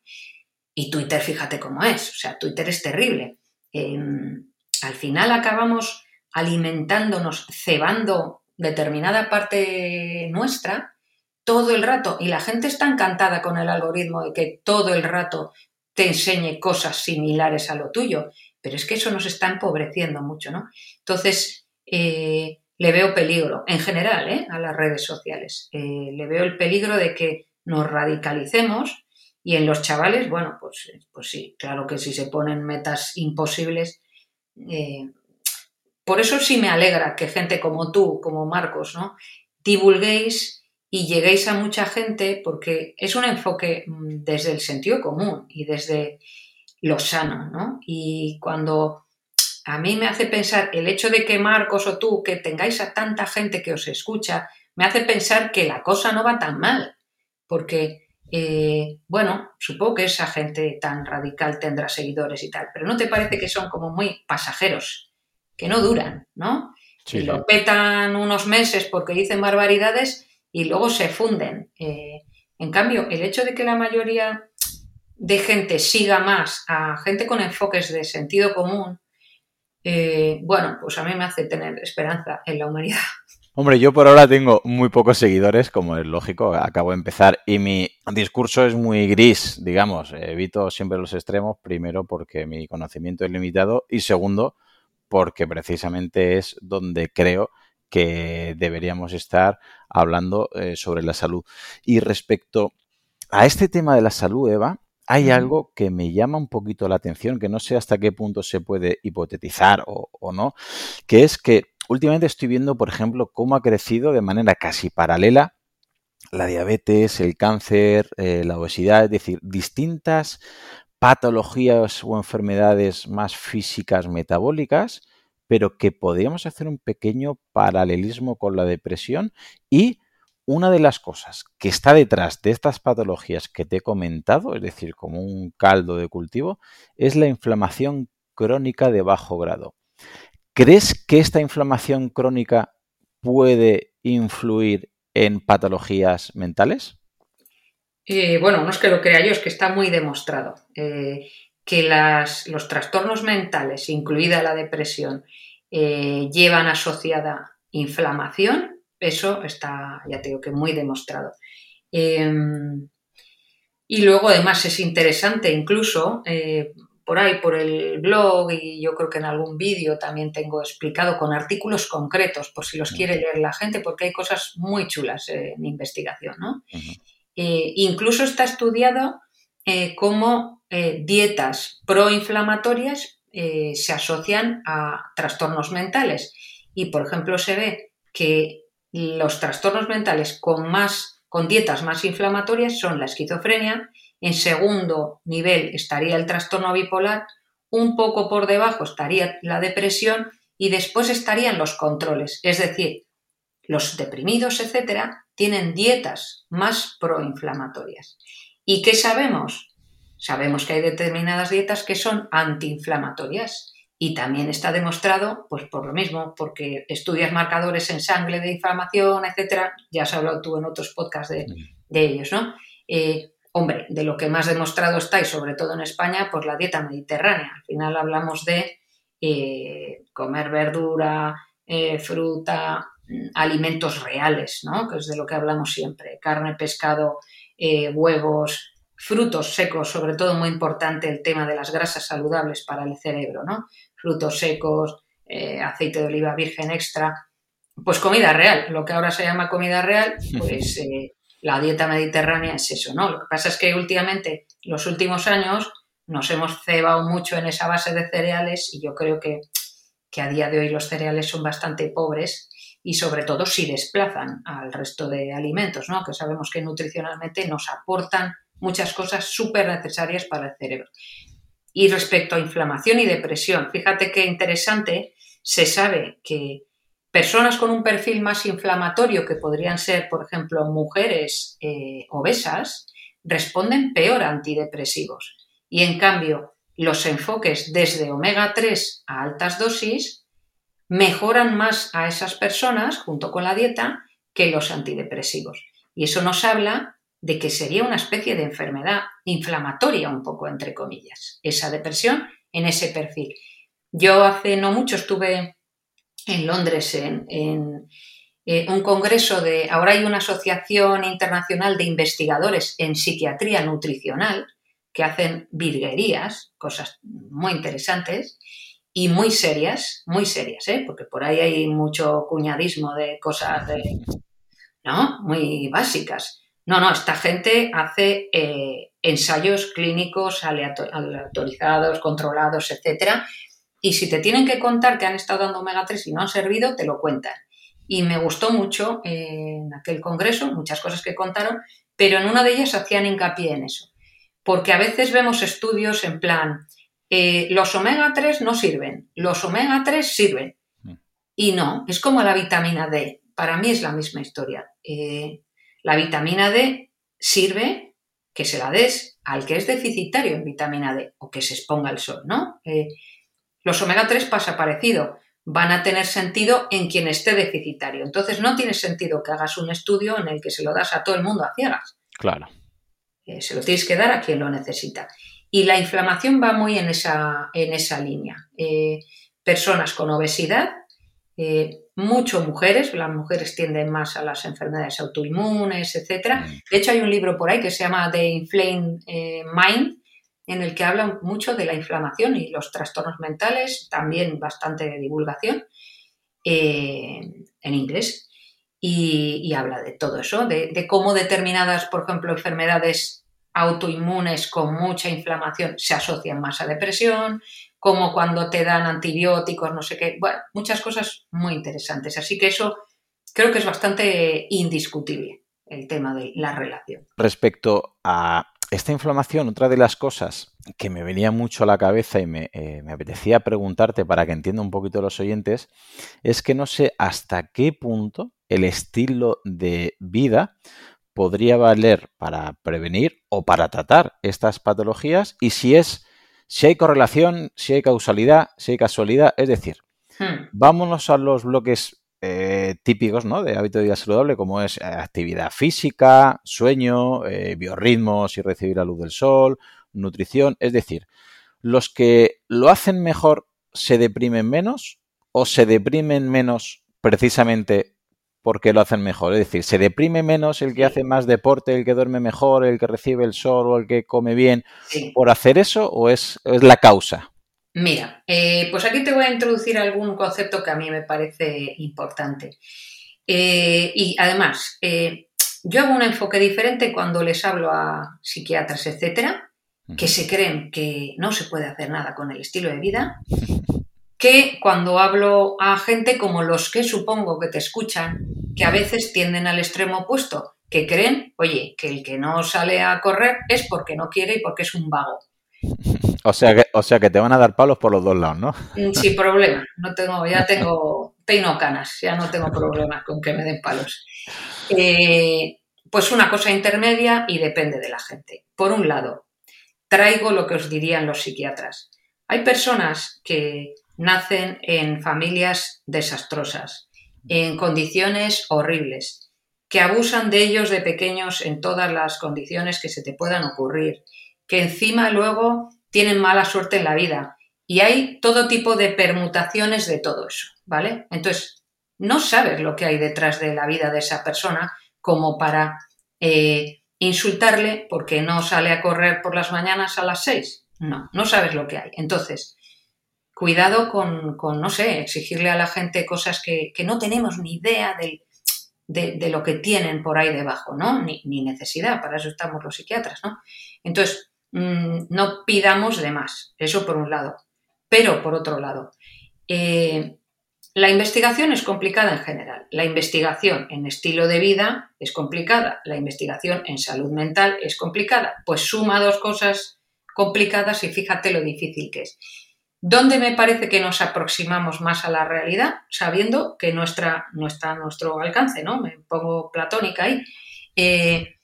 Y Twitter, fíjate cómo es, o sea, Twitter es terrible. Em, al final acabamos alimentándonos, cebando determinada parte nuestra todo el rato y la gente está encantada con el algoritmo de que todo el rato te enseñe cosas similares a lo tuyo, pero es que eso nos está empobreciendo mucho, ¿no? Entonces, eh, le veo peligro, en general, ¿eh? a las redes sociales. Eh, le veo el peligro de que nos radicalicemos y en los chavales, bueno, pues, pues sí, claro que si se ponen metas imposibles. Eh, por eso sí me alegra que gente como tú, como Marcos, ¿no? divulguéis y lleguéis a mucha gente porque es un enfoque mm, desde el sentido común y desde lo sano, ¿no? Y cuando a mí me hace pensar el hecho de que Marcos o tú, que tengáis a tanta gente que os escucha, me hace pensar que la cosa no va tan mal, porque, eh, bueno, supongo que esa gente tan radical tendrá seguidores y tal, pero ¿no te parece que son como muy pasajeros, que no duran, ¿no? y lo petan unos meses porque dicen barbaridades y luego se funden. Eh, en cambio, el hecho de que la mayoría de gente siga más a gente con enfoques de sentido común, eh, bueno, pues a mí me hace tener esperanza en la humanidad. Hombre, yo por ahora tengo muy pocos seguidores, como es lógico, acabo de empezar, y mi discurso es muy gris, digamos, evito siempre los extremos, primero porque mi conocimiento es limitado y segundo porque precisamente es donde creo que deberíamos estar hablando eh, sobre la salud. Y respecto a este tema de la salud, Eva, hay algo que me llama un poquito la atención, que no sé hasta qué punto se puede hipotetizar o, no, que es que últimamente estoy viendo, por ejemplo, cómo ha crecido de manera casi paralela la diabetes, el cáncer, eh, la obesidad, es decir, distintas patologías o enfermedades más físicas metabólicas, pero que podríamos hacer un pequeño paralelismo con la depresión y una de las cosas que está detrás de estas patologías que te he comentado, es decir, como un caldo de cultivo, es la inflamación crónica de bajo grado. ¿Crees que esta inflamación crónica puede influir en patologías mentales? Eh, bueno, no es que lo crea yo, es que está muy demostrado eh, que los trastornos mentales, incluida la depresión, eh, llevan asociada inflamación eso está, ya te digo que muy demostrado. Em, y luego además es interesante incluso eh, por ahí, por el blog y yo creo que en algún vídeo también tengo explicado con artículos concretos por si los quiere leer la gente porque hay cosas muy chulas en investigación. ¿no? Eh, incluso está estudiado eh, cómo dietas proinflamatorias se asocian a trastornos mentales y por ejemplo se ve que los trastornos mentales con más con dietas más inflamatorias son la esquizofrenia, en segundo nivel estaría el trastorno bipolar, un poco por debajo estaría la depresión y después estarían los controles, es decir, los deprimidos, etcétera, tienen dietas más proinflamatorias. ¿Y qué sabemos? Sabemos que hay determinadas dietas que son antiinflamatorias y también está demostrado, pues por lo mismo, porque estudias marcadores en sangre de inflamación, etcétera, ya has hablado tú en otros podcasts de, ellos, ¿no? Eh, hombre, de lo que más demostrado está, y sobre todo en España, pues la dieta mediterránea. Al final hablamos de eh, comer verdura, eh, fruta, mm, alimentos reales, ¿no? Que es de lo que hablamos siempre. Carne, pescado, huevos, frutos secos, sobre todo muy importante el tema de las grasas saludables para el cerebro, ¿no? Frutos secos, eh, aceite de oliva virgen extra, pues comida real. Lo que ahora se llama comida real, pues (laughs) eh, la dieta mediterránea es eso, ¿no? Lo que pasa es que últimamente, los últimos años, nos hemos cebado mucho en esa base de cereales y yo creo que, que a día de hoy los cereales son bastante pobres y sobre todo si desplazan al resto de alimentos, ¿no? Que sabemos que nutricionalmente nos aportan muchas cosas súper necesarias para el cerebro. Y respecto a inflamación y depresión, fíjate qué interesante, se sabe que personas con un perfil más inflamatorio, que podrían ser, por ejemplo, mujeres eh, obesas, responden peor a antidepresivos. Y en cambio, los enfoques desde omega 3 a altas dosis mejoran más a esas personas, junto con la dieta, que los antidepresivos. Y eso nos habla de que sería una especie de enfermedad inflamatoria, un poco entre comillas, esa depresión en ese perfil. Yo hace no mucho estuve en Londres en, eh, un congreso de, ahora hay una asociación internacional de investigadores en psiquiatría nutricional que hacen virguerías, cosas muy interesantes y muy serias, muy serias, ¿eh? porque por ahí hay mucho cuñadismo de cosas ¿no? muy básicas. No, no, esta gente hace eh, ensayos clínicos aleatorizados, controlados, etcétera. Y si te tienen que contar que han estado dando omega 3 y no han servido, te lo cuentan. Y me gustó mucho eh, en aquel congreso, muchas cosas que contaron, pero en una de ellas hacían hincapié en eso. Porque a veces vemos estudios en plan, eh, los omega 3 no sirven, los omega 3 sirven. Mm. Y no, es como la vitamina D. Para mí es la misma historia. La vitamina D sirve que se la des al que es deficitario en vitamina D o que se exponga al sol, ¿no? Eh, los omega 3 pasa parecido, van a tener sentido en quien esté deficitario. Entonces no tiene sentido que hagas un estudio en el que se lo das a todo el mundo a ciegas. Claro. Eh, se lo tienes que dar a quien lo necesita. Y la inflamación va muy en esa, en esa línea. Eh, personas con obesidad eh, mucho mujeres, las mujeres tienden más a las enfermedades autoinmunes, etc. Mm. De hecho, hay un libro por ahí que se llama The Inflamed eh, Mind, en el que habla mucho de la inflamación y los trastornos mentales, también bastante de divulgación eh, en inglés. Y, habla de todo eso, de, cómo determinadas, por ejemplo, enfermedades autoinmunes con mucha inflamación se asocian más a depresión, como cuando te dan antibióticos, no sé qué. Bueno, muchas cosas muy interesantes. Así que eso creo que es bastante indiscutible, el tema de la relación. Respecto a esta inflamación, otra de las cosas que me venía mucho a la cabeza y me, eh, me, apetecía preguntarte para que entienda un poquito los oyentes, es que no sé hasta qué punto el estilo de vida podría valer para prevenir o para tratar estas patologías y si es si hay correlación, si hay causalidad, si hay casualidad, es decir, hmm. vámonos a los bloques eh, típicos ¿no? de hábito de vida saludable, como es eh, actividad física, sueño, eh, biorritmos y recibir la luz del sol, nutrición. Es decir, los que lo hacen mejor se deprimen menos o se deprimen menos precisamente porque lo hacen mejor. Es decir, se deprime menos el que hace más deporte, el que duerme mejor, el que recibe el sol o el que come bien por hacer eso o es, es la causa. Mira, eh, pues aquí te voy a introducir algún concepto que a mí me parece importante. Eh, y además, eh, yo hago un enfoque diferente cuando les hablo a psiquiatras, etcétera, que se creen que no se puede hacer nada con el estilo de vida, (laughs) que cuando hablo a gente como los que supongo que te escuchan, que a veces tienden al extremo opuesto, que creen, oye, que el que no sale a correr es porque no quiere y porque es un vago. (laughs) O sea que, o sea que te van a dar palos por los dos lados, ¿no? Mm, sin (laughs) problema. No tengo, ya tengo peino canas, ya no tengo problema con que me den palos. Eh, pues una cosa intermedia y depende de la gente. Por un lado, traigo lo que os dirían los psiquiatras. Hay personas que nacen en familias desastrosas, en condiciones horribles, que abusan de ellos de pequeños en todas las condiciones que se te puedan ocurrir, que encima luego tienen mala suerte en la vida. Y hay todo tipo de permutaciones de todo eso, ¿vale? Entonces, no sabes lo que hay detrás de la vida de esa persona como para eh, insultarle porque no sale a correr por las mañanas a las seis. No, no sabes lo que hay. Entonces, cuidado con, no sé, exigirle a la gente cosas que, no tenemos ni idea de, lo que tienen por ahí debajo, ¿no? Ni, necesidad, para eso estamos los psiquiatras, ¿no? Entonces, Mm, no pidamos de más, eso por un lado. Pero por otro lado, eh, la investigación es complicada en general. La investigación en estilo de vida es complicada. La investigación en salud mental es complicada. Pues suma dos cosas complicadas y fíjate lo difícil que es. ¿Dónde me parece que nos aproximamos más a la realidad? Sabiendo que nuestra, no está a nuestro alcance, ¿no? Me pongo platónica ahí. Eh,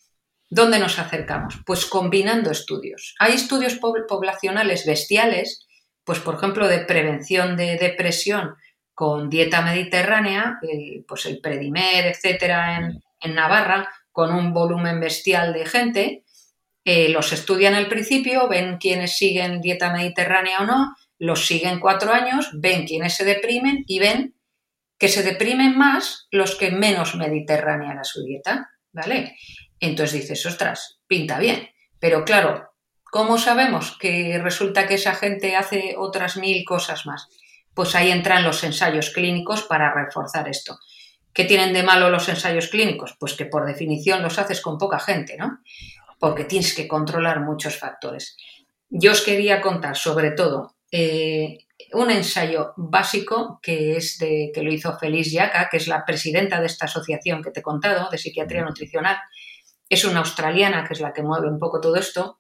¿Dónde nos acercamos? Pues combinando estudios. Hay estudios poblacionales bestiales, pues por ejemplo de prevención de depresión con dieta mediterránea, pues el Predimer, etcétera, en, Navarra, con un volumen bestial de gente. Eh, los estudian al principio, ven quiénes siguen dieta mediterránea o no, los siguen cuatro años, ven quiénes se deprimen y ven que se deprimen más los que menos mediterránea era su dieta, ¿vale? Entonces dices, ostras, pinta bien. Pero claro, ¿cómo sabemos que resulta que esa gente hace otras mil cosas más? Pues ahí entran los ensayos clínicos para reforzar esto. ¿Qué tienen de malo los ensayos clínicos? Pues que por definición los haces con poca gente, ¿no? Porque tienes que controlar muchos factores. Yo os quería contar sobre todo eh, un ensayo básico que es de que lo hizo Feliz Yaca, que es la presidenta de esta asociación que te he contado, de psiquiatría nutricional, es una australiana que es la que mueve un poco todo esto.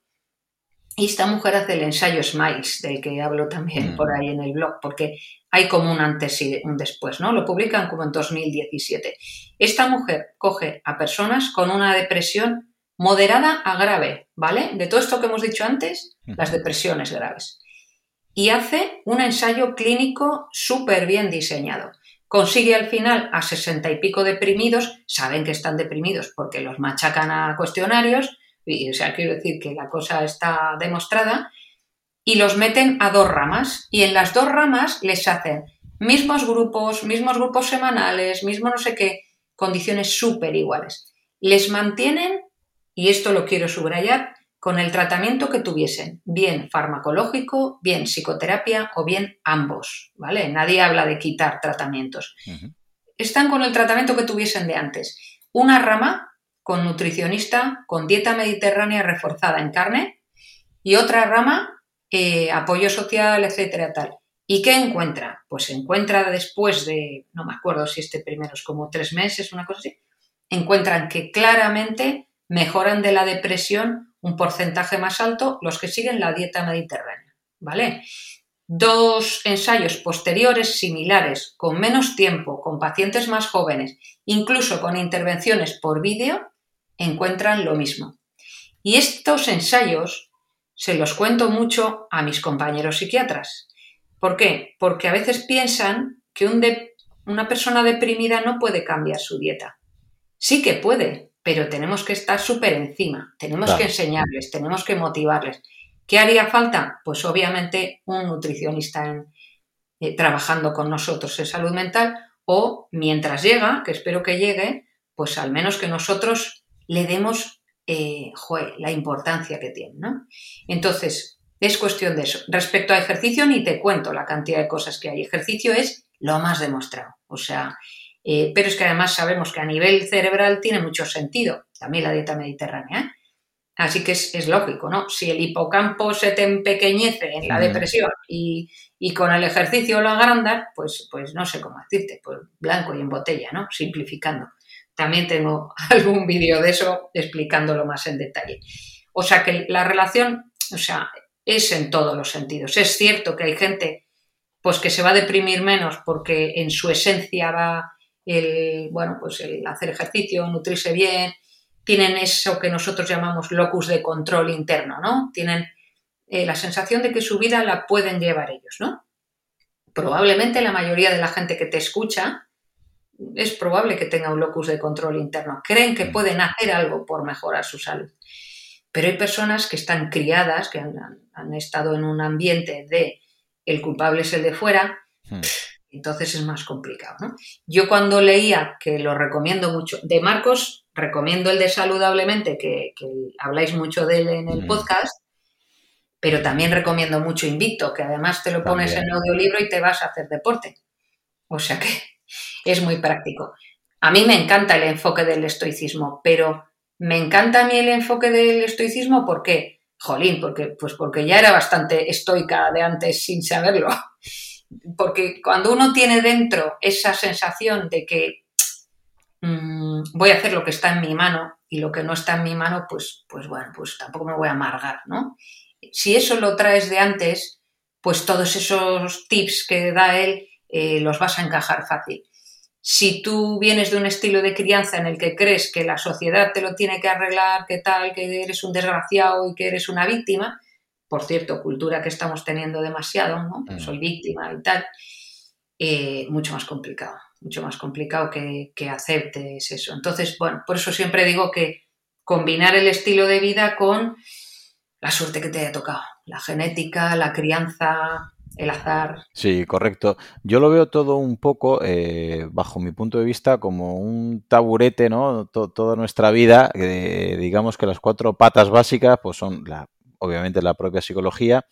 Y esta mujer hace el ensayo Smiles, del que hablo también mm. por ahí en el blog, porque hay como un antes y un después, ¿no? Lo publican como en 2017. Esta mujer coge a personas con una depresión moderada a grave, ¿vale? De todo esto que hemos dicho antes, las depresiones graves. Y hace un ensayo clínico súper bien diseñado consigue al final a sesenta y pico deprimidos, saben que están deprimidos porque los machacan a cuestionarios, y, o sea, quiero decir que la cosa está demostrada, y los meten a dos ramas, y en las dos ramas les hacen mismos grupos, mismos grupos semanales, mismo no sé qué, condiciones súper iguales. Les mantienen, y esto lo quiero subrayar, con el tratamiento que tuviesen, bien farmacológico, bien psicoterapia o bien ambos, ¿vale? Nadie habla de quitar tratamientos. Están con el tratamiento que tuviesen de antes. Una rama con nutricionista, con dieta mediterránea reforzada en carne y otra rama, eh, apoyo social, etcétera, tal. ¿Y qué encuentra? Pues encuentra después de, no me acuerdo si este primero es como tres meses, una cosa así, encuentran que claramente mejoran de la depresión un porcentaje más alto los que siguen la dieta mediterránea, ¿vale? Dos ensayos posteriores similares, con menos tiempo, con pacientes más jóvenes, incluso con intervenciones por vídeo, encuentran lo mismo. Y estos ensayos se los cuento mucho a mis compañeros psiquiatras. ¿Por qué? Porque a veces piensan que una persona deprimida no puede cambiar su dieta. Sí que puede, pero tenemos que estar súper encima, tenemos que enseñarles, tenemos que motivarles. ¿Qué haría falta? Pues obviamente un nutricionista eh, trabajando con nosotros en salud mental o mientras llega, que espero que llegue, pues al menos que nosotros le demos eh, la importancia que tiene. ¿no? Entonces, es cuestión de eso. Respecto a ejercicio, ni te cuento la cantidad de cosas que hay. Ejercicio es lo más demostrado. O sea, eh, pero es que además sabemos que a nivel cerebral tiene mucho sentido también la dieta mediterránea. ¿eh? Así que es, lógico, ¿no? Si el hipocampo se te empequeñece en la depresión y, con el ejercicio lo agrandas, pues, pues no sé cómo decirte, pues blanco y en botella, ¿no? Simplificando. También tengo (laughs) algún vídeo de eso explicándolo más en detalle. O sea que la relación, o sea, es en todos los sentidos. Es cierto que hay gente pues que se va a deprimir menos porque en su esencia va el, bueno, pues el hacer ejercicio, nutrirse bien, tienen eso que nosotros llamamos locus de control interno, ¿no? Tienen eh, la sensación de que su vida la pueden llevar ellos, ¿no? Probablemente la mayoría de la gente que te escucha es probable que tenga un locus de control interno. Creen que pueden hacer algo por mejorar su salud. Pero hay personas que están criadas, que han, estado en un ambiente de el culpable es el de fuera, mm. Entonces es más complicado. ¿no? Yo cuando leía, que lo recomiendo mucho, de Marcos, recomiendo el de Saludablemente, que, habláis mucho de él en el podcast, pero también recomiendo mucho Invicto, que además te lo pones en audiolibro y te vas a hacer deporte. O sea que (laughs) es muy práctico. A mí me encanta el enfoque del estoicismo, pero me encanta a mí el enfoque del estoicismo porque, jolín, porque, pues porque ya era bastante estoica de antes sin saberlo porque cuando uno tiene dentro esa sensación de que mm, voy a hacer lo que está en mi mano y lo que no está en mi mano, pues, pues bueno, pues tampoco me voy a amargar, ¿no? Si eso lo traes de antes, pues todos esos tips que da él eh, los vas a encajar fácil. Si tú vienes de un estilo de crianza en el que crees que la sociedad te lo tiene que arreglar, que tal, que eres un desgraciado y que eres una víctima, por cierto, cultura que estamos teniendo demasiado, ¿no? Mm. Soy víctima y tal, eh, mucho más complicado, mucho más complicado que, que aceptes eso. Entonces, bueno, por eso siempre digo que combinar el estilo de vida con la suerte que te haya tocado, la genética, la crianza, el azar. Sí, correcto. Yo lo veo todo un poco, eh, bajo mi punto de vista, como un taburete, ¿no? toda nuestra vida, digamos que las cuatro patas básicas, pues son la obviamente la propia psicología,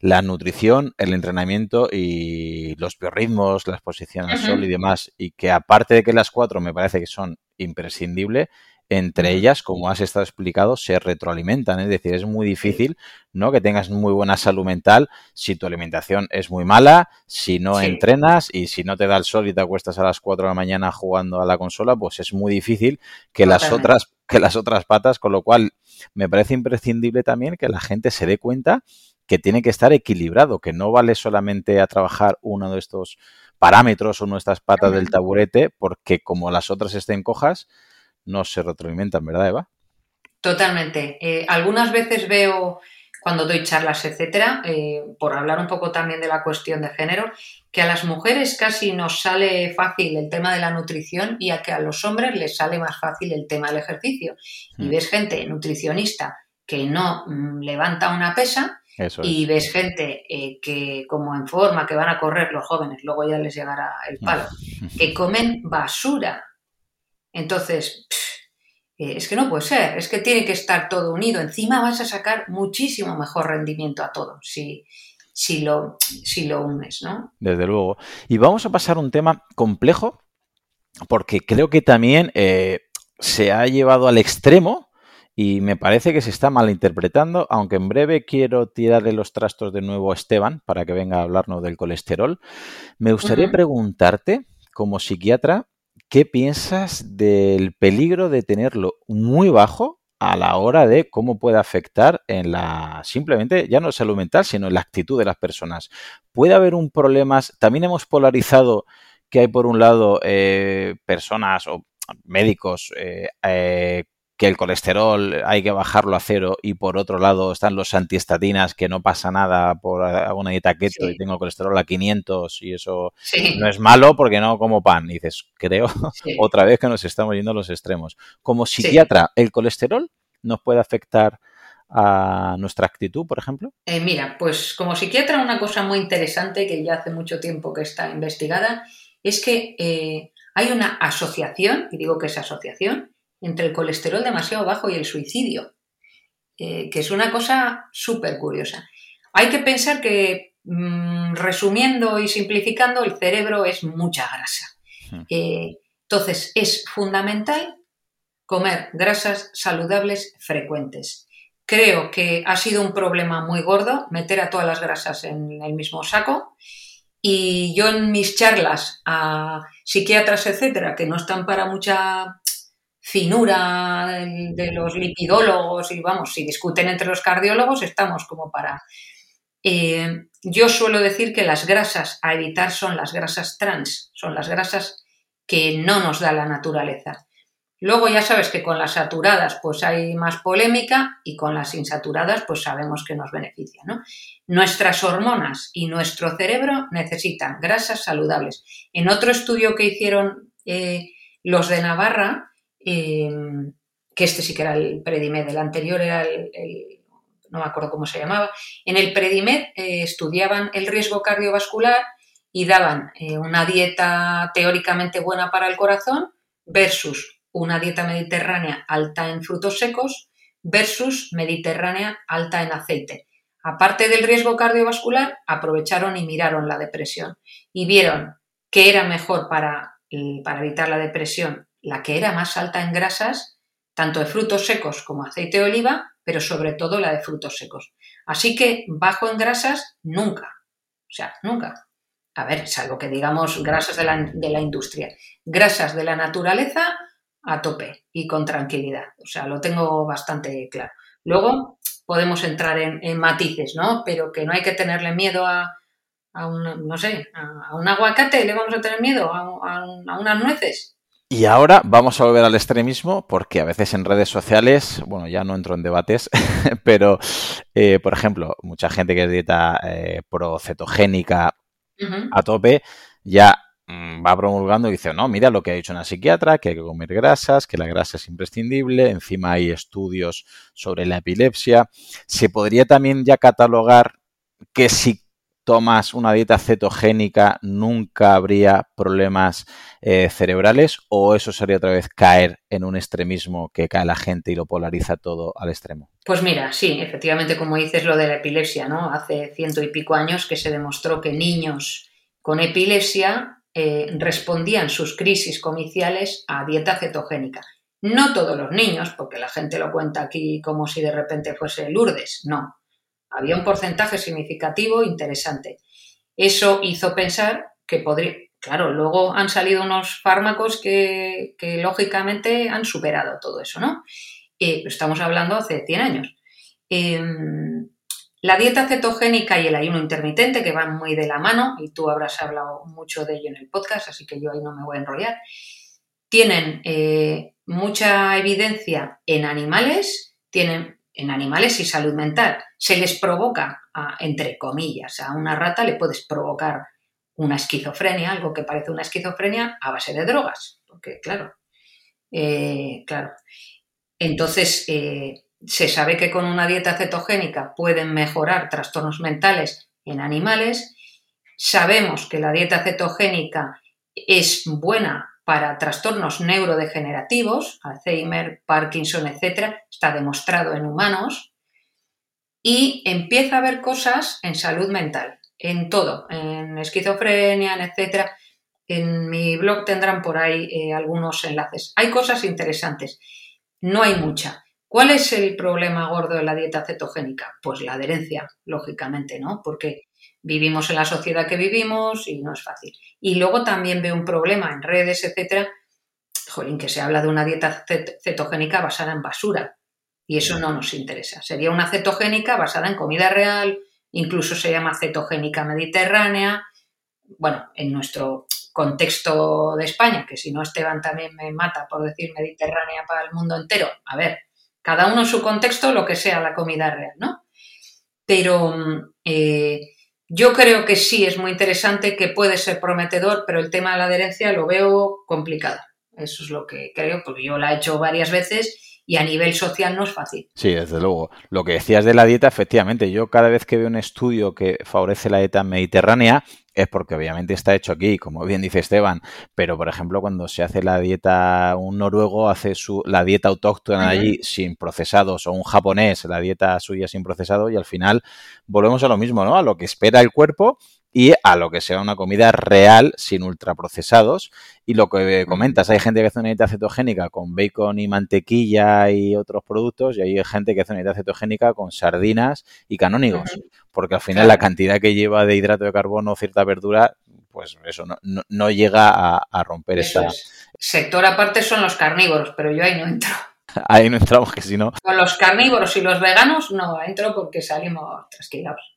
la nutrición, el entrenamiento y los biorritmos, la exposición al sol y demás. Y que aparte de que las cuatro me parece que son imprescindibles, entre ellas, como has estado explicado, se retroalimentan. Es decir, es muy difícil ¿no? que tengas muy buena salud mental si tu alimentación es muy mala, si no entrenas y si no te da el sol y te acuestas a las 4 de la mañana jugando a la consola, pues es muy difícil que las otras que las otras patas, con lo cual me parece imprescindible también que la gente se dé cuenta que tiene que estar equilibrado, que no vale solamente a trabajar uno de estos parámetros o nuestras patas del taburete, porque como las otras estén cojas, no se retroalimentan, ¿verdad, Eva? Totalmente. Eh, algunas veces veo, cuando doy charlas, etcétera, eh, por hablar un poco también de la cuestión de género, que a las mujeres casi nos sale fácil el tema de la nutrición y a que a los hombres les sale más fácil el tema del ejercicio. Y mm. ves gente nutricionista que no mm, levanta una pesa y ves gente eh, que como en forma que van a correr los jóvenes, luego ya les llegará el palo, que comen basura entonces, Eh, es que no puede ser, es que tiene que estar todo unido. Encima vas a sacar muchísimo mejor rendimiento a todo si, si, lo, si lo unes, ¿no? Desde luego. Y vamos a pasar a un tema complejo, porque creo que también eh, se ha llevado al extremo y me parece que se está malinterpretando, aunque en breve quiero tirarle los trastos de nuevo a Esteban para que venga a hablarnos del colesterol. Me gustaría preguntarte, como psiquiatra, ¿qué piensas del peligro de tenerlo muy bajo a la hora de cómo puede afectar en la simplemente ya no salud mental, sino en la actitud de las personas? ¿Puede haber un problema? También hemos polarizado que hay por un lado eh, personas o médicos eh, eh, que el colesterol hay que bajarlo a cero y por otro lado están los antiestatinas que no pasa nada por una dieta keto y tengo colesterol a 500 y eso no es malo porque no como pan. Y dices, creo (laughs) otra vez que nos estamos yendo a los extremos. Como psiquiatra, ¿el colesterol nos puede afectar a nuestra actitud, por ejemplo? Eh, mira, pues como psiquiatra una cosa muy interesante que ya hace mucho tiempo que está investigada es que eh, hay una asociación, y digo que es asociación, entre el colesterol demasiado bajo y el suicidio, eh, que es una cosa súper curiosa. Hay que pensar que, mm, resumiendo y simplificando, el cerebro es mucha grasa. Hmm. Eh, entonces, es fundamental comer grasas saludables frecuentes. Creo que ha sido un problema muy gordo meter a todas las grasas en el mismo saco. Y yo en mis charlas a psiquiatras, etcétera, que no están para mucha finura de los lipidólogos y vamos, si discuten entre los cardiólogos estamos como para... Eh, yo suelo decir que las grasas a evitar son las grasas trans, son las grasas que no nos da la naturaleza. Luego ya sabes que con las saturadas pues hay más polémica y con las insaturadas pues sabemos que nos beneficia. ¿no? Nuestras hormonas y nuestro cerebro necesitan grasas saludables. En otro estudio que hicieron eh, los de Navarra, Em, que este sí que era el Predimed, el anterior era el, no me acuerdo cómo se llamaba. En el Predimed eh, estudiaban el riesgo cardiovascular y daban eh, una dieta teóricamente buena para el corazón versus una dieta mediterránea alta en frutos secos versus mediterránea alta en aceite. Aparte del riesgo cardiovascular, aprovecharon y miraron la depresión y vieron que era mejor para, para evitar la depresión la que era más alta en grasas, tanto de frutos secos como aceite de oliva, pero sobre todo la de frutos secos. Así que bajo en grasas nunca. O sea, nunca. A ver, salvo que digamos grasas de la, industria. Grasas de la naturaleza a tope y con tranquilidad. O sea, lo tengo bastante claro. Luego podemos entrar en, matices, ¿no? Pero que no hay que tenerle miedo a, un, no sé, a, un aguacate, le vamos a tener miedo, a unas nueces. Y ahora vamos a volver al extremismo porque a veces en redes sociales, bueno, ya no entro en debates, (laughs) pero, eh, por ejemplo, mucha gente que es dieta eh, procetogénica a tope ya mm, va promulgando y dice, no, mira lo que ha dicho una psiquiatra, que hay que comer grasas, que la grasa es imprescindible, encima hay estudios sobre la epilepsia. Se podría también ya catalogar que si tomas una dieta cetogénica nunca habría problemas eh, cerebrales o eso sería otra vez caer en un extremismo que cae la gente y lo polariza todo al extremo? Pues mira, sí, efectivamente como dices lo de la epilepsia, ¿no? Hace ciento y pico años que se demostró que niños con epilepsia eh, respondían sus crisis comiciales a dieta cetogénica. No todos los niños, porque la gente lo cuenta aquí como si de repente fuese Lourdes, no había un porcentaje significativo interesante. Eso hizo pensar que podría, claro, luego han salido unos fármacos que, lógicamente han superado todo eso, ¿no? Eh, estamos hablando hace 100 años. Em, la dieta cetogénica y el ayuno intermitente, que van muy de la mano, y tú habrás hablado mucho de ello en el podcast, así que yo ahí no me voy a enrollar, tienen eh, mucha evidencia en animales, tienen en animales y salud mental. Se les provoca, entre comillas, a una rata le puedes provocar una esquizofrenia, algo que parece una esquizofrenia a base de drogas, porque claro, eh, claro. Entonces, eh, se sabe que con una dieta cetogénica pueden mejorar trastornos mentales en animales. Sabemos que la dieta cetogénica es buena para trastornos neurodegenerativos, Alzheimer, Parkinson, etc. Está demostrado en humanos. Y empieza a haber cosas en salud mental, en todo, en esquizofrenia, etc. En mi blog tendrán por ahí eh, algunos enlaces. Hay cosas interesantes. No hay mucha. ¿Cuál es el problema gordo de la dieta cetogénica? Pues la adherencia, lógicamente, ¿no? Porque vivimos en la sociedad que vivimos y no es fácil. Y luego también veo un problema en redes, etcétera, jolín, que se habla de una dieta cetogénica basada en basura. Y eso no nos interesa. Sería una cetogénica basada en comida real, incluso se llama cetogénica mediterránea. Bueno, en nuestro contexto de España, que si no Esteban también me mata por decir mediterránea para el mundo entero. A ver, cada uno en su contexto, lo que sea la comida real, ¿no? Pero eh, yo creo que sí es muy interesante, que puede ser prometedor, pero el tema de la adherencia lo veo complicado. Eso es lo que creo, porque yo la he hecho varias veces y a nivel social no es fácil. Sí, desde luego. Lo que decías de la dieta, efectivamente, yo cada vez que veo un estudio que favorece la dieta mediterránea, es porque obviamente está hecho aquí, como bien dice Esteban, pero por ejemplo cuando se hace la dieta, un noruego hace su, la dieta autóctona allí sin procesados o un japonés la dieta suya sin procesado y al final volvemos a lo mismo, ¿no? A lo que espera el cuerpo y a lo que sea una comida real sin ultraprocesados. Y lo que comentas, hay gente que hace una dieta cetogénica con bacon y mantequilla y otros productos, y hay gente que hace una dieta cetogénica con sardinas y canónigos, porque al final la cantidad que lleva de hidrato de carbono cierta verdura, pues eso no, no, llega a, romper esta. Sector aparte son los carnívoros, pero yo ahí no entro. Ahí no entramos, que si no. Con los carnívoros y los veganos no entro porque salimos trasquilados.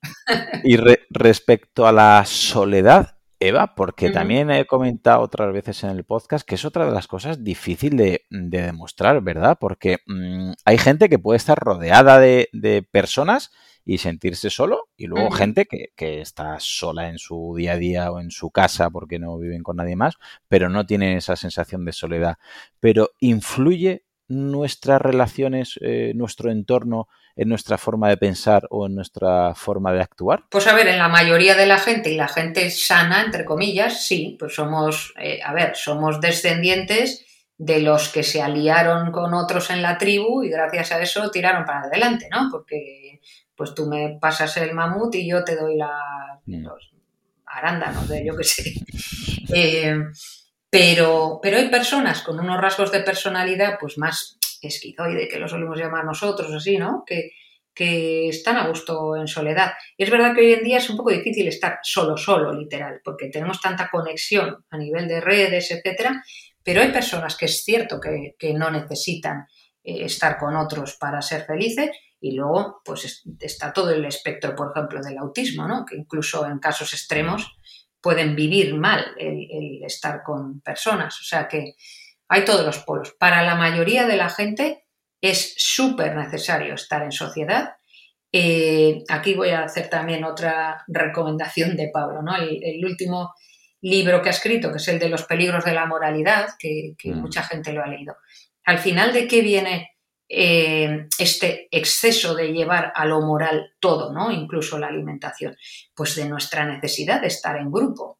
y respecto a la soledad, Eva, porque también he comentado otras veces en el podcast que es otra de las cosas difícil de, demostrar, ¿verdad? Porque mm, hay gente que puede estar rodeada de, personas y sentirse solo, y luego gente que, que, está sola en su día a día o en su casa porque no viven con nadie más, pero no tiene esa sensación de soledad. Pero influye nuestras relaciones, eh, nuestro entorno, en nuestra forma de pensar o en nuestra forma de actuar? Pues a ver, en la mayoría de la gente y la gente sana, entre comillas, sí, pues somos, eh, a ver, somos descendientes de los que se aliaron con otros en la tribu y gracias a eso tiraron para adelante, ¿no? Porque pues tú me pasas el mamut y yo te doy la, mm. los arándanos de yo qué sé. (laughs) Eh, pero, pero hay personas con unos rasgos de personalidad pues más esquizoide, que lo solemos llamar nosotros, así, ¿no? Que, que están a gusto en soledad. Y es verdad que hoy en día es un poco difícil estar solo, solo, literal, porque tenemos tanta conexión a nivel de redes, etcétera, pero hay personas que es cierto que, no necesitan eh, estar con otros para ser felices. Y luego, pues está todo el espectro, por ejemplo, del autismo, ¿no? Que incluso en casos extremos pueden vivir mal el, estar con personas. O sea que hay todos los polos. Para la mayoría de la gente es súper necesario estar en sociedad. Eh, aquí voy a hacer también otra recomendación de Pablo, ¿no? El, último libro que ha escrito, que es el de los peligros de la moralidad, que, que mm. mucha gente lo ha leído. Al final, ¿de qué viene eh, este exceso de llevar a lo moral todo, ¿no? Incluso la alimentación, pues de nuestra necesidad de estar en grupo.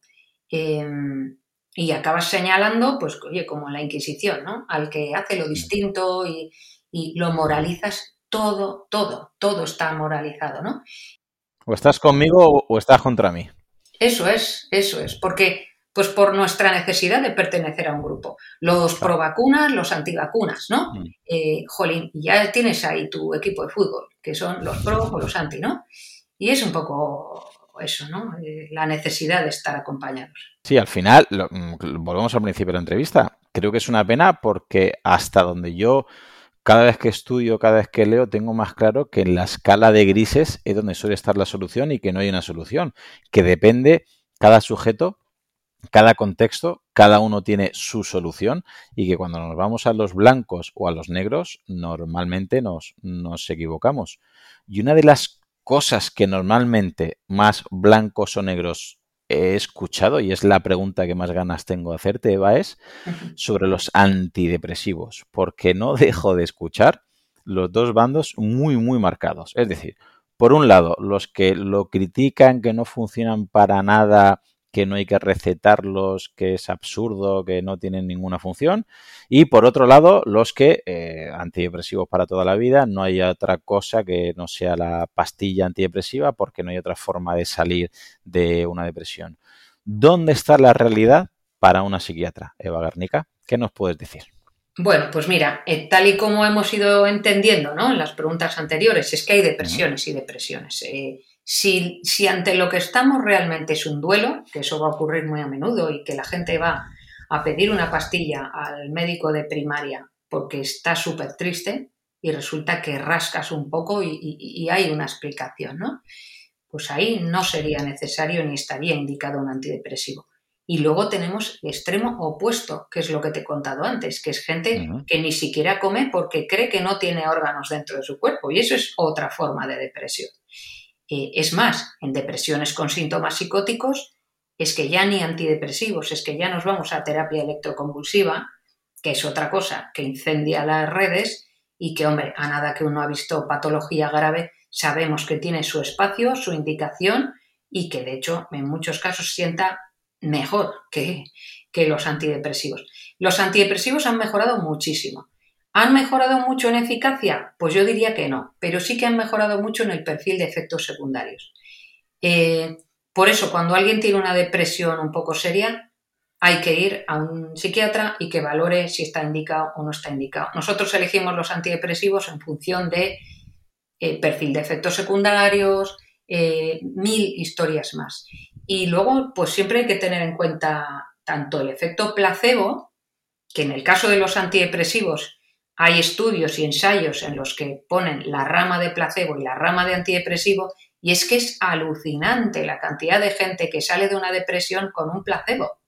Em, y acabas señalando, pues, oye, como en la Inquisición, ¿no? Al que hace lo distinto y, y lo moralizas todo, todo, todo está moralizado, ¿no? O estás conmigo o estás contra mí. Eso es, eso es, porque pues por nuestra necesidad de pertenecer a un grupo. Los pro vacunas, los antivacunas, ¿no? Mm. Eh, jolín, ya tienes ahí tu equipo de fútbol, que son los pro o los anti, ¿no? Y es un poco eso, ¿no? Eh, la necesidad de estar acompañados. Sí, al final, mm, volvemos al principio de la entrevista. Creo que es una pena porque hasta donde yo cada vez que estudio, cada vez que leo, tengo más claro que en la escala de grises es donde suele estar la solución y que no hay una solución, que depende cada sujeto cada contexto, cada uno tiene su solución y que cuando nos vamos a los blancos o a los negros, normalmente nos, nos equivocamos. Y una de las cosas que normalmente más blancos o negros he escuchado, y es la pregunta que más ganas tengo de hacerte, Eva, es (laughs) sobre los antidepresivos, porque no dejo de escuchar los dos bandos muy, muy marcados. Es decir, por un lado, los que lo critican, que no funcionan para nada que no hay que recetarlos, que es absurdo, que no tienen ninguna función. Y por otro lado, los que eh, antidepresivos para toda la vida, no hay otra cosa que no sea la pastilla antidepresiva porque no hay otra forma de salir de una depresión. ¿Dónde está la realidad para una psiquiatra, Eva Garnica? ¿Qué nos puedes decir? Bueno, pues mira, eh, tal y como hemos ido entendiendo ¿no? en las preguntas anteriores, es que hay depresiones y depresiones. Eh, si, si, ante lo que estamos realmente es un duelo, que eso va a ocurrir muy a menudo y que la gente va a pedir una pastilla al médico de primaria porque está súper triste y resulta que rascas un poco y, y hay una explicación, ¿no? Pues ahí no sería necesario ni estaría indicado un antidepresivo. Y luego tenemos el extremo opuesto, que es lo que te he contado antes, que es gente que ni siquiera come porque cree que no tiene órganos dentro de su cuerpo. Y eso es otra forma de depresión. Eh, es más, en depresiones con síntomas psicóticos, es que ya ni antidepresivos, es que ya nos vamos a terapia electroconvulsiva, que es otra cosa que incendia las redes y que, hombre, a nada que uno ha visto patología grave, sabemos que tiene su espacio, su indicación y que de hecho en muchos casos sienta mejor que, que los antidepresivos. Los antidepresivos han mejorado muchísimo. ¿Han mejorado mucho en eficacia? Pues yo diría que no, pero sí que han mejorado mucho en el perfil de efectos secundarios. Eh, por eso, cuando alguien tiene una depresión un poco seria, hay que ir a un psiquiatra y que valore si está indicado o no está indicado. Nosotros elegimos los antidepresivos en función de eh, perfil de efectos secundarios, eh, mil historias más. Y luego, pues siempre hay que tener en cuenta tanto el efecto placebo, que en el caso de los antidepresivos hay estudios y ensayos en los que ponen la rama de placebo y la rama de antidepresivo, y es que es alucinante la cantidad de gente que sale de una depresión con un placebo.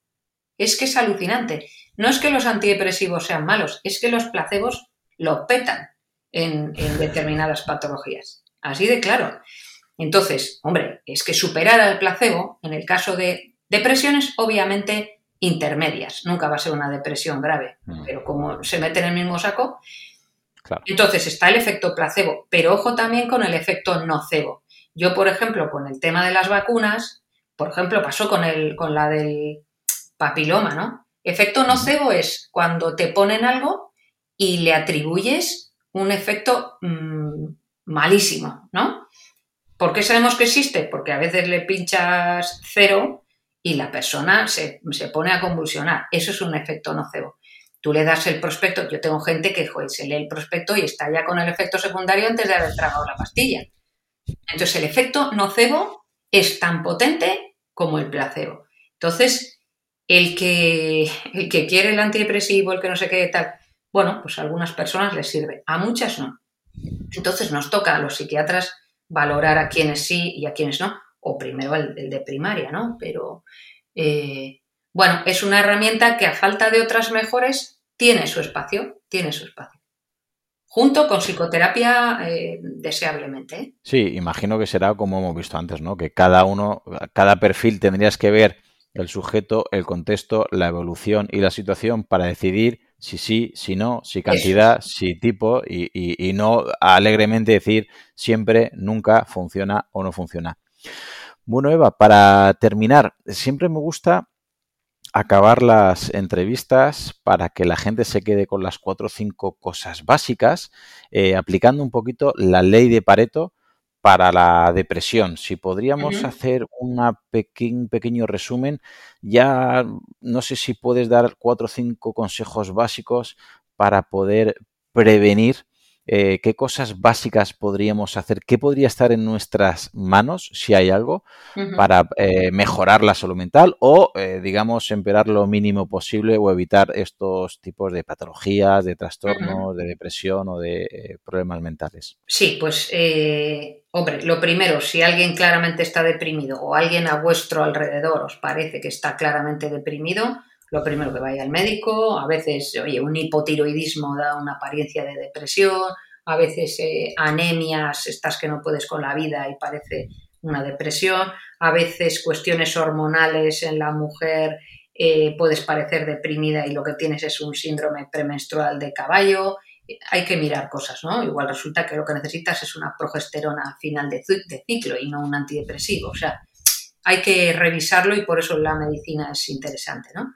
Es que es alucinante. No es que los antidepresivos sean malos, es que los placebos lo petan en, en determinadas patologías. Así de claro. Entonces, hombre, es que superar al placebo, en el caso de depresiones, obviamente intermedias, nunca va a ser una depresión grave, mm. pero como se mete en el mismo saco, entonces está el efecto placebo, pero ojo también con el efecto nocebo. Yo, por ejemplo, con el tema de las vacunas, por ejemplo, pasó con, el, con la del papiloma, ¿no? Efecto nocebo es cuando te ponen algo y le atribuyes un efecto mm, malísimo, ¿no? ¿Por qué sabemos que existe? Porque a veces le pinchas cero y la persona se, pone a convulsionar. Eso es un efecto nocebo. Tú le das el prospecto, yo tengo gente que se lee el prospecto y está ya con el efecto secundario antes de haber tragado la pastilla. Entonces el efecto nocebo es tan potente como el placebo. Entonces, el que, el que quiere el antidepresivo, el que no sé qué tal, bueno, pues a algunas personas les sirve, a muchas no. Entonces nos toca a los psiquiatras valorar a quienes sí y a quienes no, o primero el, de primaria, ¿no? Pero eh, bueno, es una herramienta que a falta de otras mejores tiene su espacio, tiene su espacio. Junto con psicoterapia eh, deseablemente. ¿eh? Sí, imagino que será como hemos visto antes, ¿no? Que cada uno, cada perfil tendrías que ver el sujeto, el contexto, la evolución y la situación para decidir si sí, si no, si cantidad, si tipo y, no alegremente decir siempre, nunca funciona o no funciona. Bueno, Eva, para terminar, siempre me gusta acabar las entrevistas para que la gente se quede con las cuatro o cinco cosas básicas, eh, aplicando un poquito la ley de Pareto para la depresión. Si podríamos hacer un pequeño resumen, ya no sé si puedes dar cuatro o cinco consejos básicos para poder prevenir eh, qué cosas básicas podríamos hacer, qué podría estar en nuestras manos, si hay algo, para eh, mejorar la salud mental o, eh, digamos, empeorar lo mínimo posible o evitar estos tipos de patologías, de trastornos, de depresión o de problemas mentales. Sí, pues, hombre, lo primero, si alguien claramente está deprimido o alguien a vuestro alrededor os parece que está claramente deprimido, lo primero que vaya al médico, a veces, oye, un hipotiroidismo da una apariencia de depresión, a veces eh, anemias, estas que no puedes con la vida y parece una depresión, a veces cuestiones hormonales en la mujer eh, puedes parecer deprimida y lo que tienes es un síndrome premenstrual de caballo. Hay que mirar cosas, ¿no? Igual resulta que lo que necesitas es una progesterona final de, de ciclo y no un antidepresivo. O sea, hay que revisarlo y por eso la medicina es interesante, ¿no?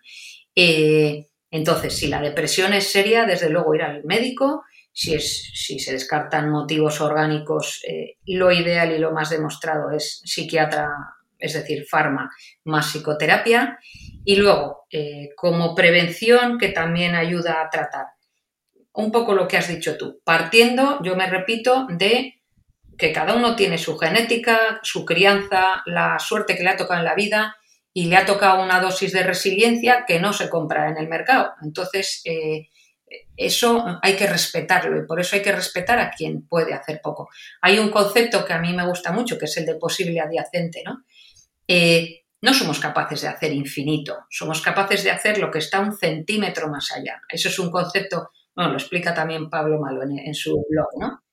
Eh, entonces, si la depresión es seria, desde luego ir al médico. Si, es, si se descartan motivos orgánicos, eh, lo ideal y lo más demostrado es psiquiatra, es decir, farma más psicoterapia. Y luego, eh, como prevención, que también ayuda a tratar. Un poco lo que has dicho tú, partiendo, yo me repito, de que cada uno tiene su genética, su crianza, la suerte que le ha tocado en la vida y le ha tocado una dosis de resiliencia que no se compra en el mercado. Entonces, eh, eso hay que respetarlo y por eso hay que respetar a quien puede hacer poco. Hay un concepto que a mí me gusta mucho, que es el de posible adyacente, ¿no? Eh, no somos capaces de hacer infinito, somos capaces de hacer lo que está un centímetro más allá. Eso es un concepto, bueno, lo explica también Pablo Malo en, en su blog, ¿no?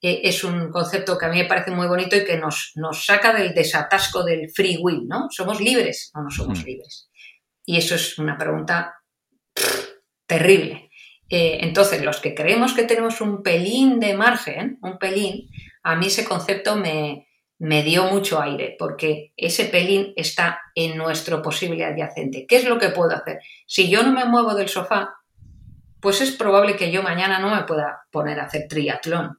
Es un concepto que a mí me parece muy bonito y que nos, nos saca del desatasco del free will, ¿no? ¿Somos libres o no somos mm. libres? Y eso es una pregunta terrible. Eh, entonces, los que creemos que tenemos un pelín de margen, un pelín, a mí ese concepto me, me dio mucho aire, porque ese pelín está en nuestro posible adyacente. ¿Qué es lo que puedo hacer? Si yo no me muevo del sofá, pues es probable que yo mañana no me pueda poner a hacer triatlón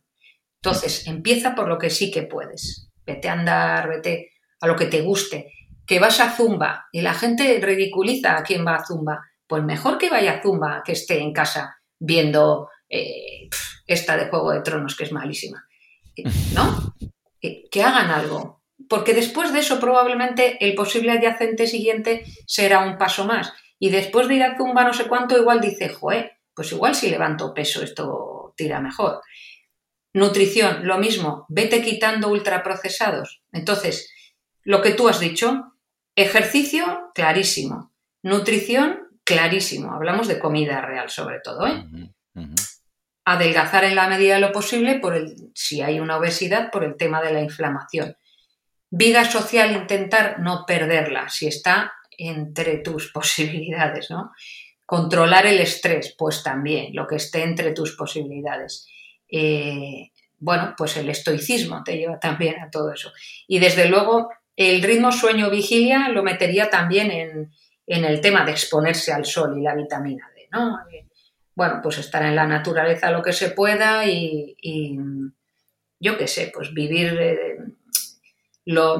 entonces, empieza por lo que sí que puedes. Vete a andar, vete a lo que te guste. Que vas a Zumba y la gente ridiculiza a quien va a Zumba. Pues mejor que vaya a Zumba que esté en casa viendo eh, esta de Juego de Tronos, que es malísima. ¿No? Que hagan algo. Porque después de eso probablemente el posible adyacente siguiente será un paso más. Y después de ir a Zumba no sé cuánto, igual dice, joe, pues igual si levanto peso esto tira mejor. Nutrición, lo mismo, vete quitando ultraprocesados. Entonces, lo que tú has dicho, ejercicio, clarísimo. Nutrición, clarísimo. Hablamos de comida real sobre todo. ¿eh? Adelgazar en la medida de lo posible, por el, si hay una obesidad, por el tema de la inflamación. Vida social, intentar no perderla, si está entre tus (laughs) posibilidades, ¿no? Controlar el estrés, pues también, lo que esté entre tus posibilidades. Eh, bueno, pues el estoicismo te lleva también a todo eso. Y desde luego el ritmo sueño-vigilia lo metería también en, el tema de exponerse al sol y la vitamina D, ¿no? Eh, bueno, pues estar en la naturaleza lo que se pueda y, yo qué sé, pues vivir eh,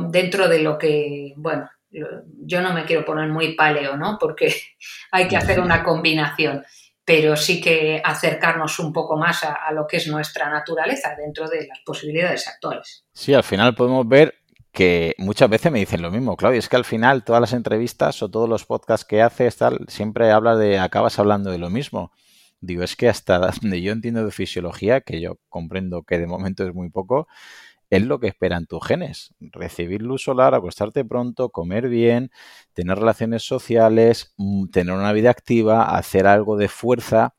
dentro de lo que, bueno, yo no me quiero poner muy paleo, ¿no? Porque (laughs) hay que hacer una combinación pero sí que acercarnos un poco más a, lo que es nuestra naturaleza dentro de las posibilidades actuales. Sí, al final podemos ver que muchas veces me dicen lo mismo, Claudia, es que al final todas las entrevistas o todos los podcasts que haces tal, siempre hablas de, acabas hablando de lo mismo. Digo, es que hasta (laughs) donde yo entiendo de fisiología, que yo comprendo que de momento es muy poco, es lo que esperan tus genes. Recibir luz solar, acostarte pronto, comer bien, tener relaciones sociales, mm, tener una vida activa, hacer algo de fuerza.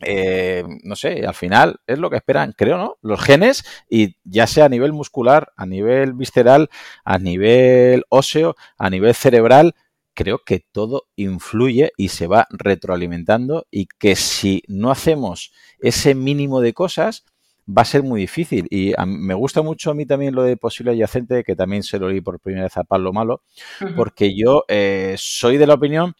Eh, no sé, al final es lo que esperan, creo, ¿no? Los genes, y ya sea a nivel muscular, a nivel visceral, a nivel óseo, a nivel cerebral, creo que todo influye y se va retroalimentando y que si no hacemos ese mínimo de cosas, va a ser muy difícil. Y me gusta mucho a mí también lo de posible adyacente, que también se lo oí por primera vez a Pablo Malo, porque yo eh, soy de la opinión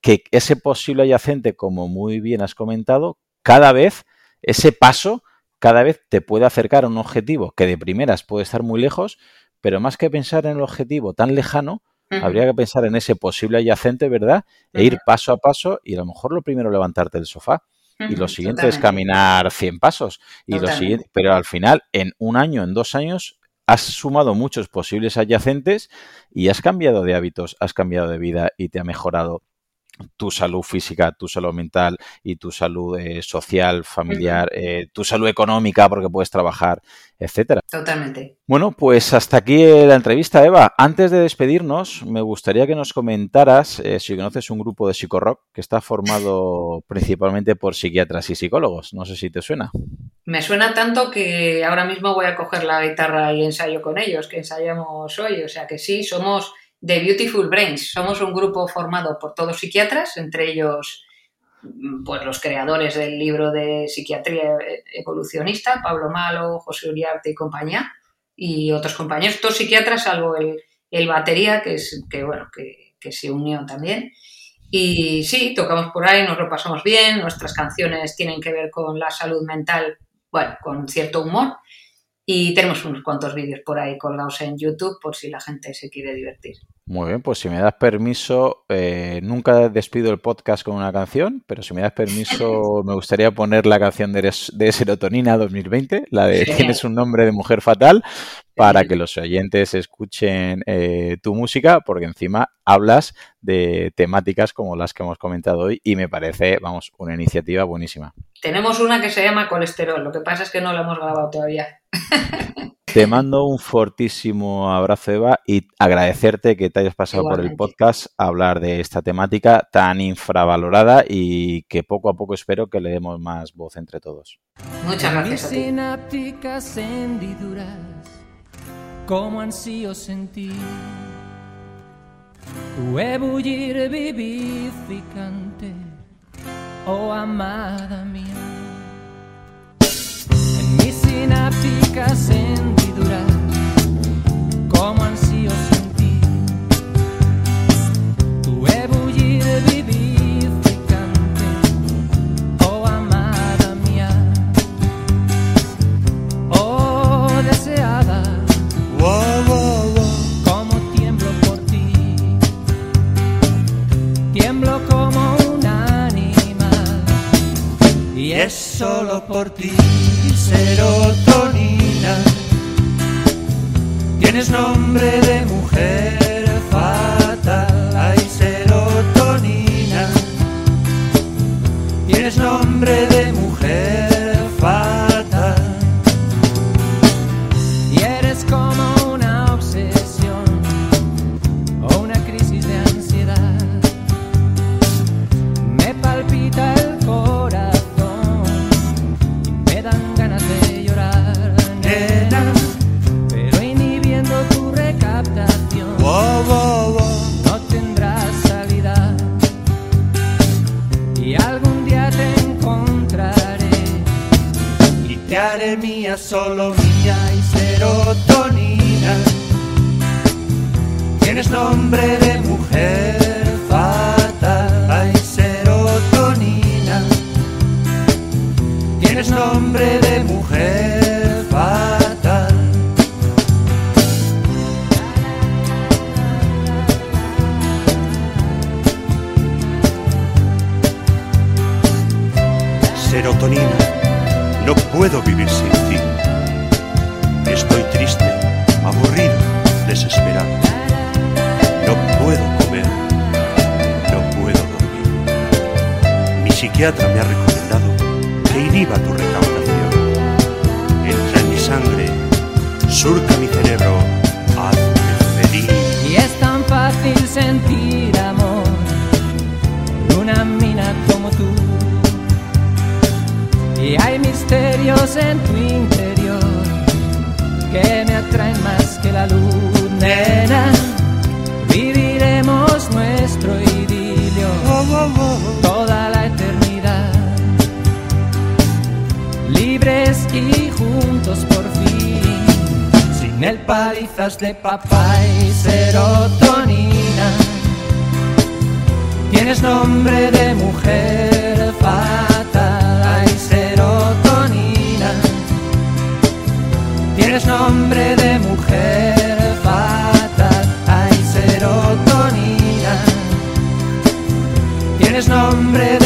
que ese posible adyacente, como muy bien has comentado, cada vez, ese paso, cada vez te puede acercar a un objetivo que de primeras puede estar muy lejos, pero más que pensar en el objetivo tan lejano, habría que pensar en ese posible adyacente, ¿verdad? E ir paso a paso y a lo mejor lo primero levantarte del sofá y lo siguiente es caminar 100 pasos. Y lo siguiente, pero al final, en un año, en dos años, has sumado muchos posibles adyacentes y has cambiado de hábitos, has cambiado de vida y te ha mejorado tu salud física, tu salud mental y tu salud eh, social, familiar, eh, tu salud económica porque puedes trabajar, etcétera. Totalmente. Bueno, pues hasta aquí la entrevista, Eva. Antes de despedirnos, me gustaría que nos comentaras eh, si conoces un grupo de psicorock que está formado (laughs) principalmente por psiquiatras y psicólogos. No sé si te suena. Me suena tanto que ahora mismo voy a coger la guitarra y ensayo con ellos, que ensayamos hoy. O sea que sí, somos The Beautiful Brains. Somos un grupo formado por todos psiquiatras, entre ellos mm, pues, los creadores del libro de psiquiatría evolucionista, Pablo Malo, José Uriarte y compañía, y otros compañeros, todos psiquiatras, salvo el, el batería, que, es, que bueno, que, que se unió también. Y sí, tocamos por ahí, nos lo pasamos bien, nuestras canciones tienen que ver con la salud mental, bueno, con cierto humor. Y tenemos unos cuantos vídeos por ahí colgados en YouTube por si la gente se quiere divertir. Muy bien, pues si me das permiso, eh, nunca despido el podcast con una canción, pero si me das permiso, (laughs) me gustaría poner la canción de, de Serotonina 2020, la de Tienes un nombre de mujer fatal, para que los oyentes escuchen eh, tu música, porque encima hablas de temáticas como las que hemos comentado hoy y me parece, vamos, una iniciativa buenísima. Tenemos una que se llama colesterol, lo que pasa es que no la hemos grabado todavía. (laughs) Te mando un fortísimo abrazo, Eva, y agradecerte que te hayas pasado por el podcast a hablar de esta temática tan infravalorada y que poco a poco espero que le demos más voz entre todos. Muchas gracias. A ti. sinápticas hendiduras, como ansío sentir tu ebullir vivificante, oh amada mía. En mis sinápticas hendiduras, como ansío es solo por ti, serotonina. Tienes nombre de mujer fatal, hay serotonina. Tienes nombre de mujer solo mía y serotonina. Tienes nombre de mujer fatal, hay serotonina. Tienes nombre de mujer fatal. Serotonina, no puedo vivir sin ti. Estoy triste, aburrido, desesperado. No puedo comer, no puedo dormir. Mi psiquiatra me ha recomendado que inhiba tu recaudación. Entra en mi sangre, surca mi cerebro, hazme feliz. Y es tan fácil sentir amor por una mina como tú. Y hay misterios en tu interior que me atraen más que la luz, nena. Viviremos nuestro idilio toda la eternidad. Libres y juntos por fin, sin el palizas de papá y serotonina. Tienes nombre de mujer Tienes nombre de mujer fatal, hay serotonina. Tienes nombre de